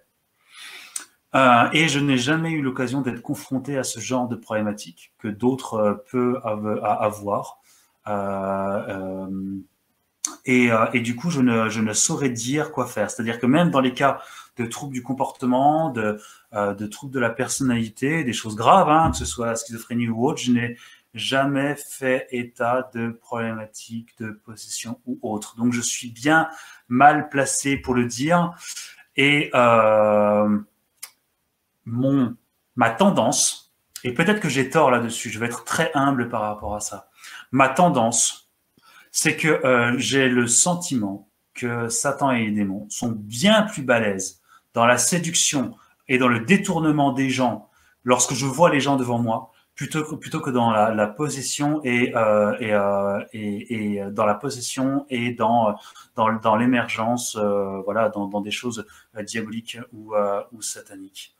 Euh, et je n'ai jamais eu l'occasion d'être confronté à ce genre de problématique que d'autres euh, peuvent avoir. Euh, et, du coup, je ne, saurais dire quoi faire. C'est-à-dire que même dans les cas de troubles du comportement, de, de troubles de la personnalité, des choses graves, hein, que ce soit la schizophrénie ou autre, je n'ai jamais fait état de problématiques de possession ou autre. Donc je suis bien mal placé pour le dire. Et euh, mon, ma tendance, et peut-être que j'ai tort là-dessus, je vais être très humble par rapport à ça. Ma tendance, c'est que euh, j'ai le sentiment que Satan et les démons sont bien plus balèzes dans la séduction et dans le détournement des gens lorsque je vois les gens devant moi plutôt que, plutôt que dans la, la possession et, euh, et, euh, et, et, dans la possession et dans dans, l'émergence euh, voilà dans, dans, des choses euh, diaboliques ou, euh, ou sataniques.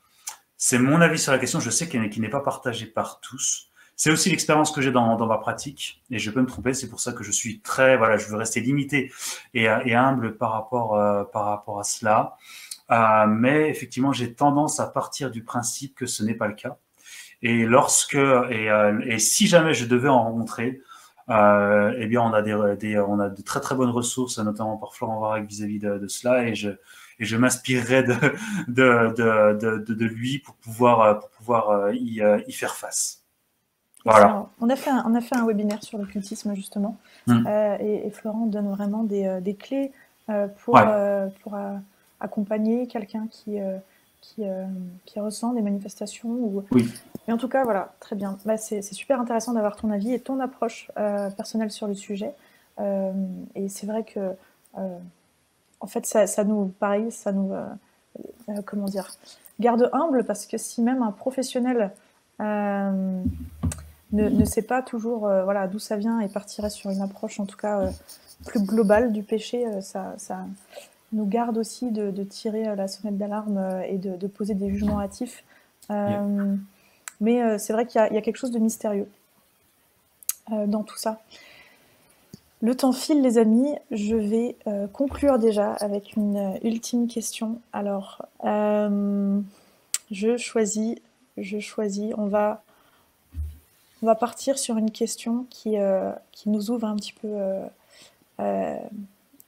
C'est mon avis sur la question. Je sais qu'il n'est pas partagé par tous. C'est aussi l'expérience que j'ai dans, dans ma pratique et je peux me tromper. C'est pour ça que je suis très voilà je veux rester limité et humble par rapport par rapport à cela. Mais effectivement j'ai tendance à partir du principe que ce n'est pas le cas et lorsque et, euh, et si jamais je devais en rencontrer, euh, eh bien on a des, des, on a de très très bonnes ressources, notamment par Florent Varec vis-à-vis de, de, cela, et je et je m'inspirerai de de, de, de, lui pour pouvoir pour pouvoir euh, y, euh, y faire face. Voilà. On a fait un, on a fait un webinaire sur l'occultisme justement, mmh. euh, et, et, Florent donne vraiment des, des clés euh, pour ouais. pour accompagner quelqu'un qui qui, euh, qui, ressent des manifestations. Ou... Oui. Mais en tout cas, voilà, très bien. Bah, c'est super intéressant d'avoir ton avis et ton approche euh, personnelle sur le sujet. Euh, et c'est vrai que, en fait, ça, ça, nous, pareil, ça nous, comment dire, garde humble parce que si même un professionnel ne, ne, sait pas toujours voilà, d'où ça vient et partirait sur une approche, en tout cas, plus globale du péché, ça, ça, nous garde aussi de, de tirer euh, la sonnette d'alarme euh, et de, de, poser des jugements hâtifs. Euh, yeah. Mais c'est vrai qu'il y, y, a quelque chose de mystérieux dans tout ça. Le temps file, les amis. Je vais euh, conclure déjà avec une ultime question. Alors, je choisis, je choisis. On va, on va partir sur une question qui, qui nous ouvre un petit peu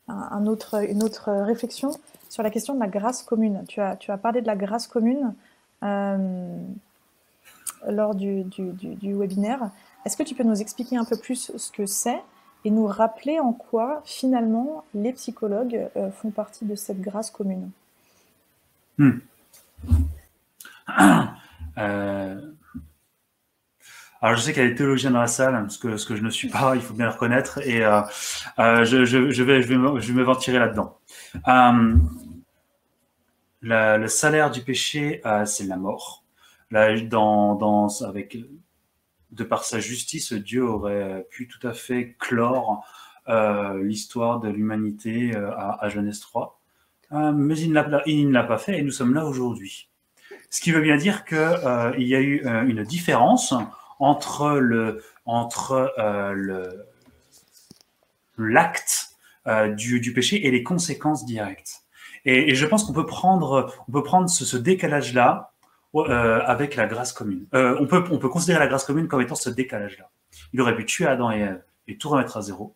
une autre réflexion sur la question de la grâce commune. Tu as, parlé de la grâce commune euh, lors du webinaire. Est-ce que tu peux nous expliquer un peu plus ce que c'est et nous rappeler en quoi finalement les psychologues euh, font partie de cette grâce commune? Hmm. *clears throat* euh, alors, je sais qu'il y a des théologiens dans la salle, ce que, ce que je ne suis pas, il faut bien le reconnaître, et euh, euh, je, vais, je, vais me, je vais me ventiler là-dedans. Euh, le salaire du péché, c'est la mort. Là, dans, dans, avec, de par sa justice, Dieu aurait pu tout à fait clore l'histoire de l'humanité à, à, Genèse 3. mais il ne l'a pas fait et nous sommes là aujourd'hui. Ce qui veut bien dire qu'il y a eu une différence entre le entre le l'acte du, du, péché et les conséquences directes. Et, je pense qu'on peut prendre on peut prendre ce, décalage là euh, avec la grâce commune. Euh, on, peut, on peut considérer la grâce commune comme étant ce décalage-là. Il aurait pu tuer Adam et Ève et tout remettre à zéro.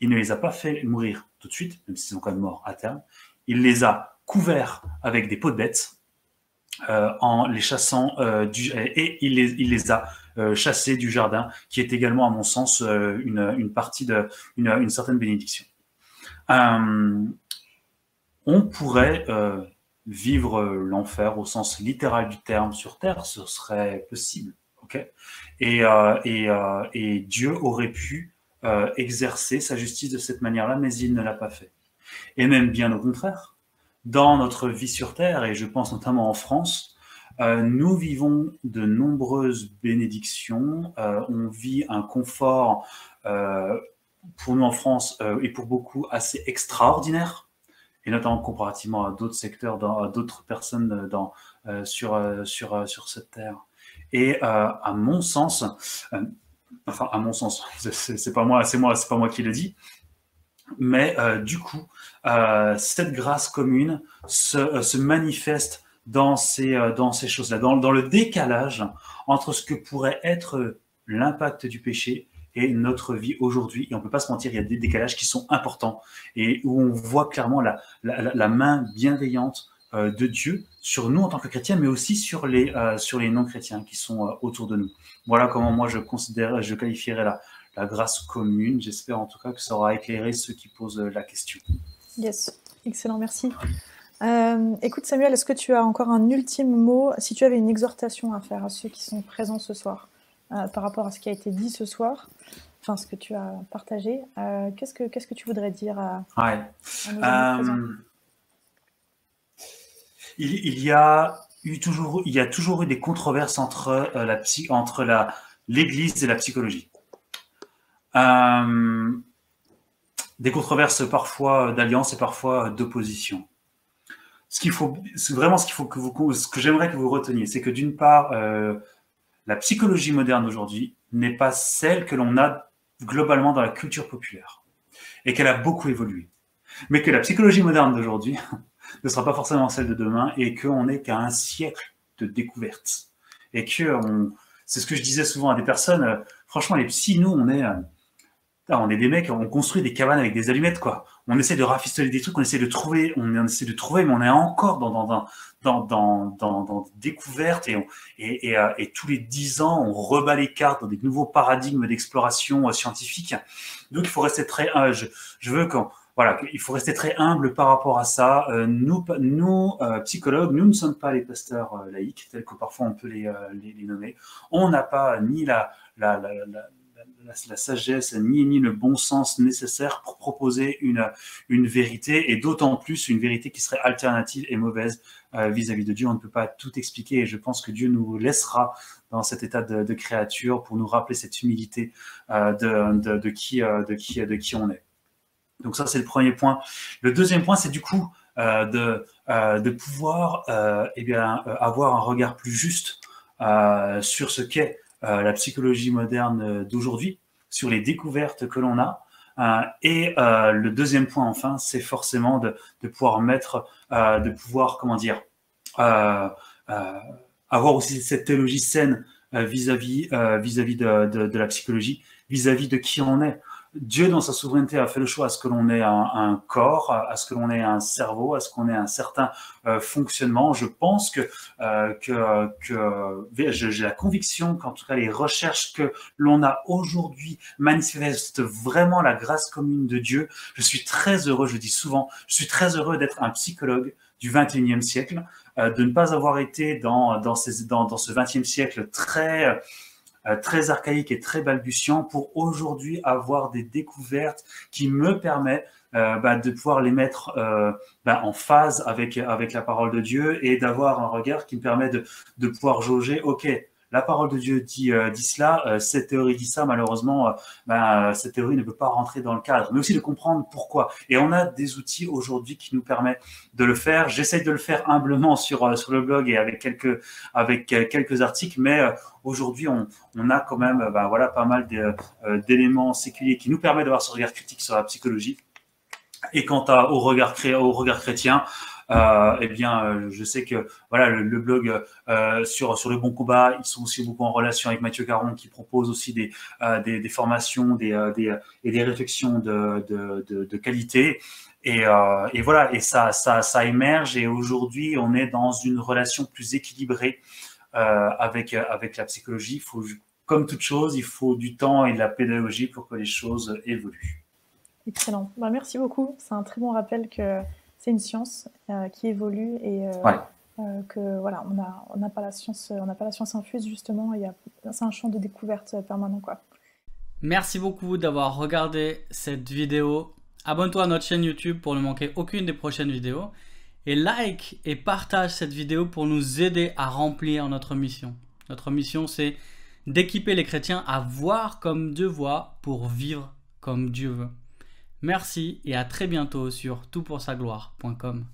Il ne les a pas fait mourir tout de suite, même s'ils sont quand même morts à terme. Il les a couverts avec des peaux de bêtes euh, en les chassant du, et il les, il les a chassés du jardin, qui est également, à mon sens, une, une partie de une, une certaine bénédiction. on pourrait vivre l'enfer au sens littéral du terme sur Terre, ce serait possible. ok? Et, euh, et, euh, et, Dieu aurait pu euh, exercer sa justice de cette manière-là, mais il ne l'a pas fait. Et même bien au contraire, dans notre vie sur Terre, et je pense notamment en France, euh, nous vivons de nombreuses bénédictions, euh, on vit un confort pour nous en France et pour beaucoup assez extraordinaire et notamment comparativement à d'autres secteurs, à d'autres personnes euh, dans, euh, sur, euh, sur, sur cette terre. Et à mon sens, enfin à mon sens, *laughs* c'est pas moi, c'est moi, c'est pas moi qui le dis, mais du coup, cette grâce commune se, se manifeste dans ces, dans ces choses-là, dans, dans, le décalage entre ce que pourrait être l'impact du péché et notre vie aujourd'hui. Et on peut pas se mentir, il y a des décalages qui sont importants et où on voit clairement la, la, main bienveillante euh, de Dieu sur nous en tant que chrétiens, mais aussi sur les, euh, sur les non-chrétiens qui sont euh, autour de nous. Voilà comment moi je considère, je qualifierais la, la grâce commune. J'espère en tout cas que ça aura éclairé ceux qui posent la question. Yes, excellent, merci. Écoute Samuel, est-ce que tu as encore un ultime mot Si tu avais une exhortation à faire à ceux qui sont présents ce soir, euh, par rapport à ce qui a été dit ce soir, enfin ce que tu as partagé. Euh, qu'est-ce, que, qu'est-ce que tu voudrais dire à, ouais. Euh, il, y a eu toujours, il y a toujours eu des controverses entre, la, psy, entre la, l'Église et la psychologie. des controverses parfois d'alliance et parfois d'opposition. Ce qu'il faut, vraiment ce qu'il faut que vous, ce que j'aimerais que vous reteniez, c'est que d'une part, la psychologie moderne aujourd'hui n'est pas celle que l'on a globalement dans la culture populaire et qu'elle a beaucoup évolué. Mais que la psychologie moderne d'aujourd'hui *laughs* ne sera pas forcément celle de demain et qu'on n'est qu'à un siècle de découvertes. Et que c'est ce que je disais souvent à des personnes, euh, franchement, les psys, nous, on est, euh, on est des mecs, on construit des cabanes avec des allumettes, quoi. On essaie de rafistoler des trucs, on essaie de trouver, on essaie de trouver, mais on est encore dans, dans, dans, dans, dans, dans, découverte et, et, et, euh, et, tous les dix ans, on rebat les cartes dans des nouveaux paradigmes d'exploration euh, scientifique. Donc, il faut rester très, euh, je, je veux qu'on, voilà, il faut rester très humble par rapport à ça. nous, nous psychologues, nous ne sommes pas les pasteurs laïcs, tels que parfois on peut les, les, les nommer. On n'a pas ni la, la, la, la la, sagesse ni, ni le bon sens nécessaire pour proposer une, une vérité, et d'autant plus une vérité qui serait alternative et mauvaise euh, vis-à-vis de Dieu. On ne peut pas tout expliquer, et je pense que Dieu nous laissera dans cet état de, créature pour nous rappeler cette humilité euh, de, de, qui, euh, de, qui, de qui on est. Donc ça, c'est le premier point. Le deuxième point, c'est du coup de, de pouvoir eh bien, avoir un regard plus juste sur ce qu'est la psychologie moderne d'aujourd'hui, sur les découvertes que l'on a. Euh, et euh, le deuxième point, enfin, c'est forcément de, pouvoir mettre, de pouvoir, comment dire, avoir aussi cette théologie saine vis-à-vis vis-à-vis de, la psychologie, vis-à-dire de qui on est. Dieu, dans sa souveraineté, a fait le choix à ce que l'on ait un, corps, à ce que l'on ait un cerveau, à ce qu'on ait un certain euh, fonctionnement. Je pense que, euh, que, que j'ai la conviction qu'en tout cas les recherches que l'on a aujourd'hui manifestent vraiment la grâce commune de Dieu. Je suis très heureux, je dis souvent, je suis très heureux d'être un psychologue du 21e siècle, euh, de ne pas avoir été dans, dans, ces, dans, dans ce 20e siècle très euh, très archaïque et très balbutiant pour aujourd'hui avoir des découvertes qui me permettent euh, bah, de pouvoir les mettre euh, bah, en phase avec, avec la parole de Dieu et d'avoir un regard qui me permet de, de pouvoir jauger, OK, la parole de Dieu dit, dit cela, cette théorie dit ça, malheureusement, ben, cette théorie ne peut pas rentrer dans le cadre, mais aussi de comprendre pourquoi. Et on a des outils aujourd'hui qui nous permettent de le faire. J'essaye de le faire humblement sur, sur le blog et avec quelques, avec quelques articles, mais aujourd'hui, on, on, a quand même ben, voilà, pas mal d'éléments séculiers qui nous permettent d'avoir ce regard critique sur la psychologie. Et quant à, au, regard, au regard chrétien, euh, eh bien, euh, je sais que voilà le, blog euh, sur sur le bon combat, ils sont aussi beaucoup en relation avec Mathieu Caron qui propose aussi des euh, des, formations, des, des, et des réflexions de, de, qualité. Et, et, voilà, et ça, ça, ça émerge. Et aujourd'hui, on est dans une relation plus équilibrée avec avec la psychologie. Il faut, comme toute chose, il faut du temps et de la pédagogie pour que les choses évoluent. Excellent. Bah, merci beaucoup. C'est un très bon rappel que c'est une science euh, qui évolue et euh, euh, que voilà, on n'a on pas la science, on n'a pas la science infuse justement. Il y a, c'est un champ de découverte permanent quoi. Merci beaucoup d'avoir regardé cette vidéo. Abonne-toi à notre chaîne YouTube pour ne manquer aucune des prochaines vidéos. Et like et partage cette vidéo pour nous aider à remplir notre mission. Notre mission, c'est d'équiper les chrétiens à voir comme Dieu voit pour vivre comme Dieu veut. Merci et à très bientôt sur toutpoursagloire.com.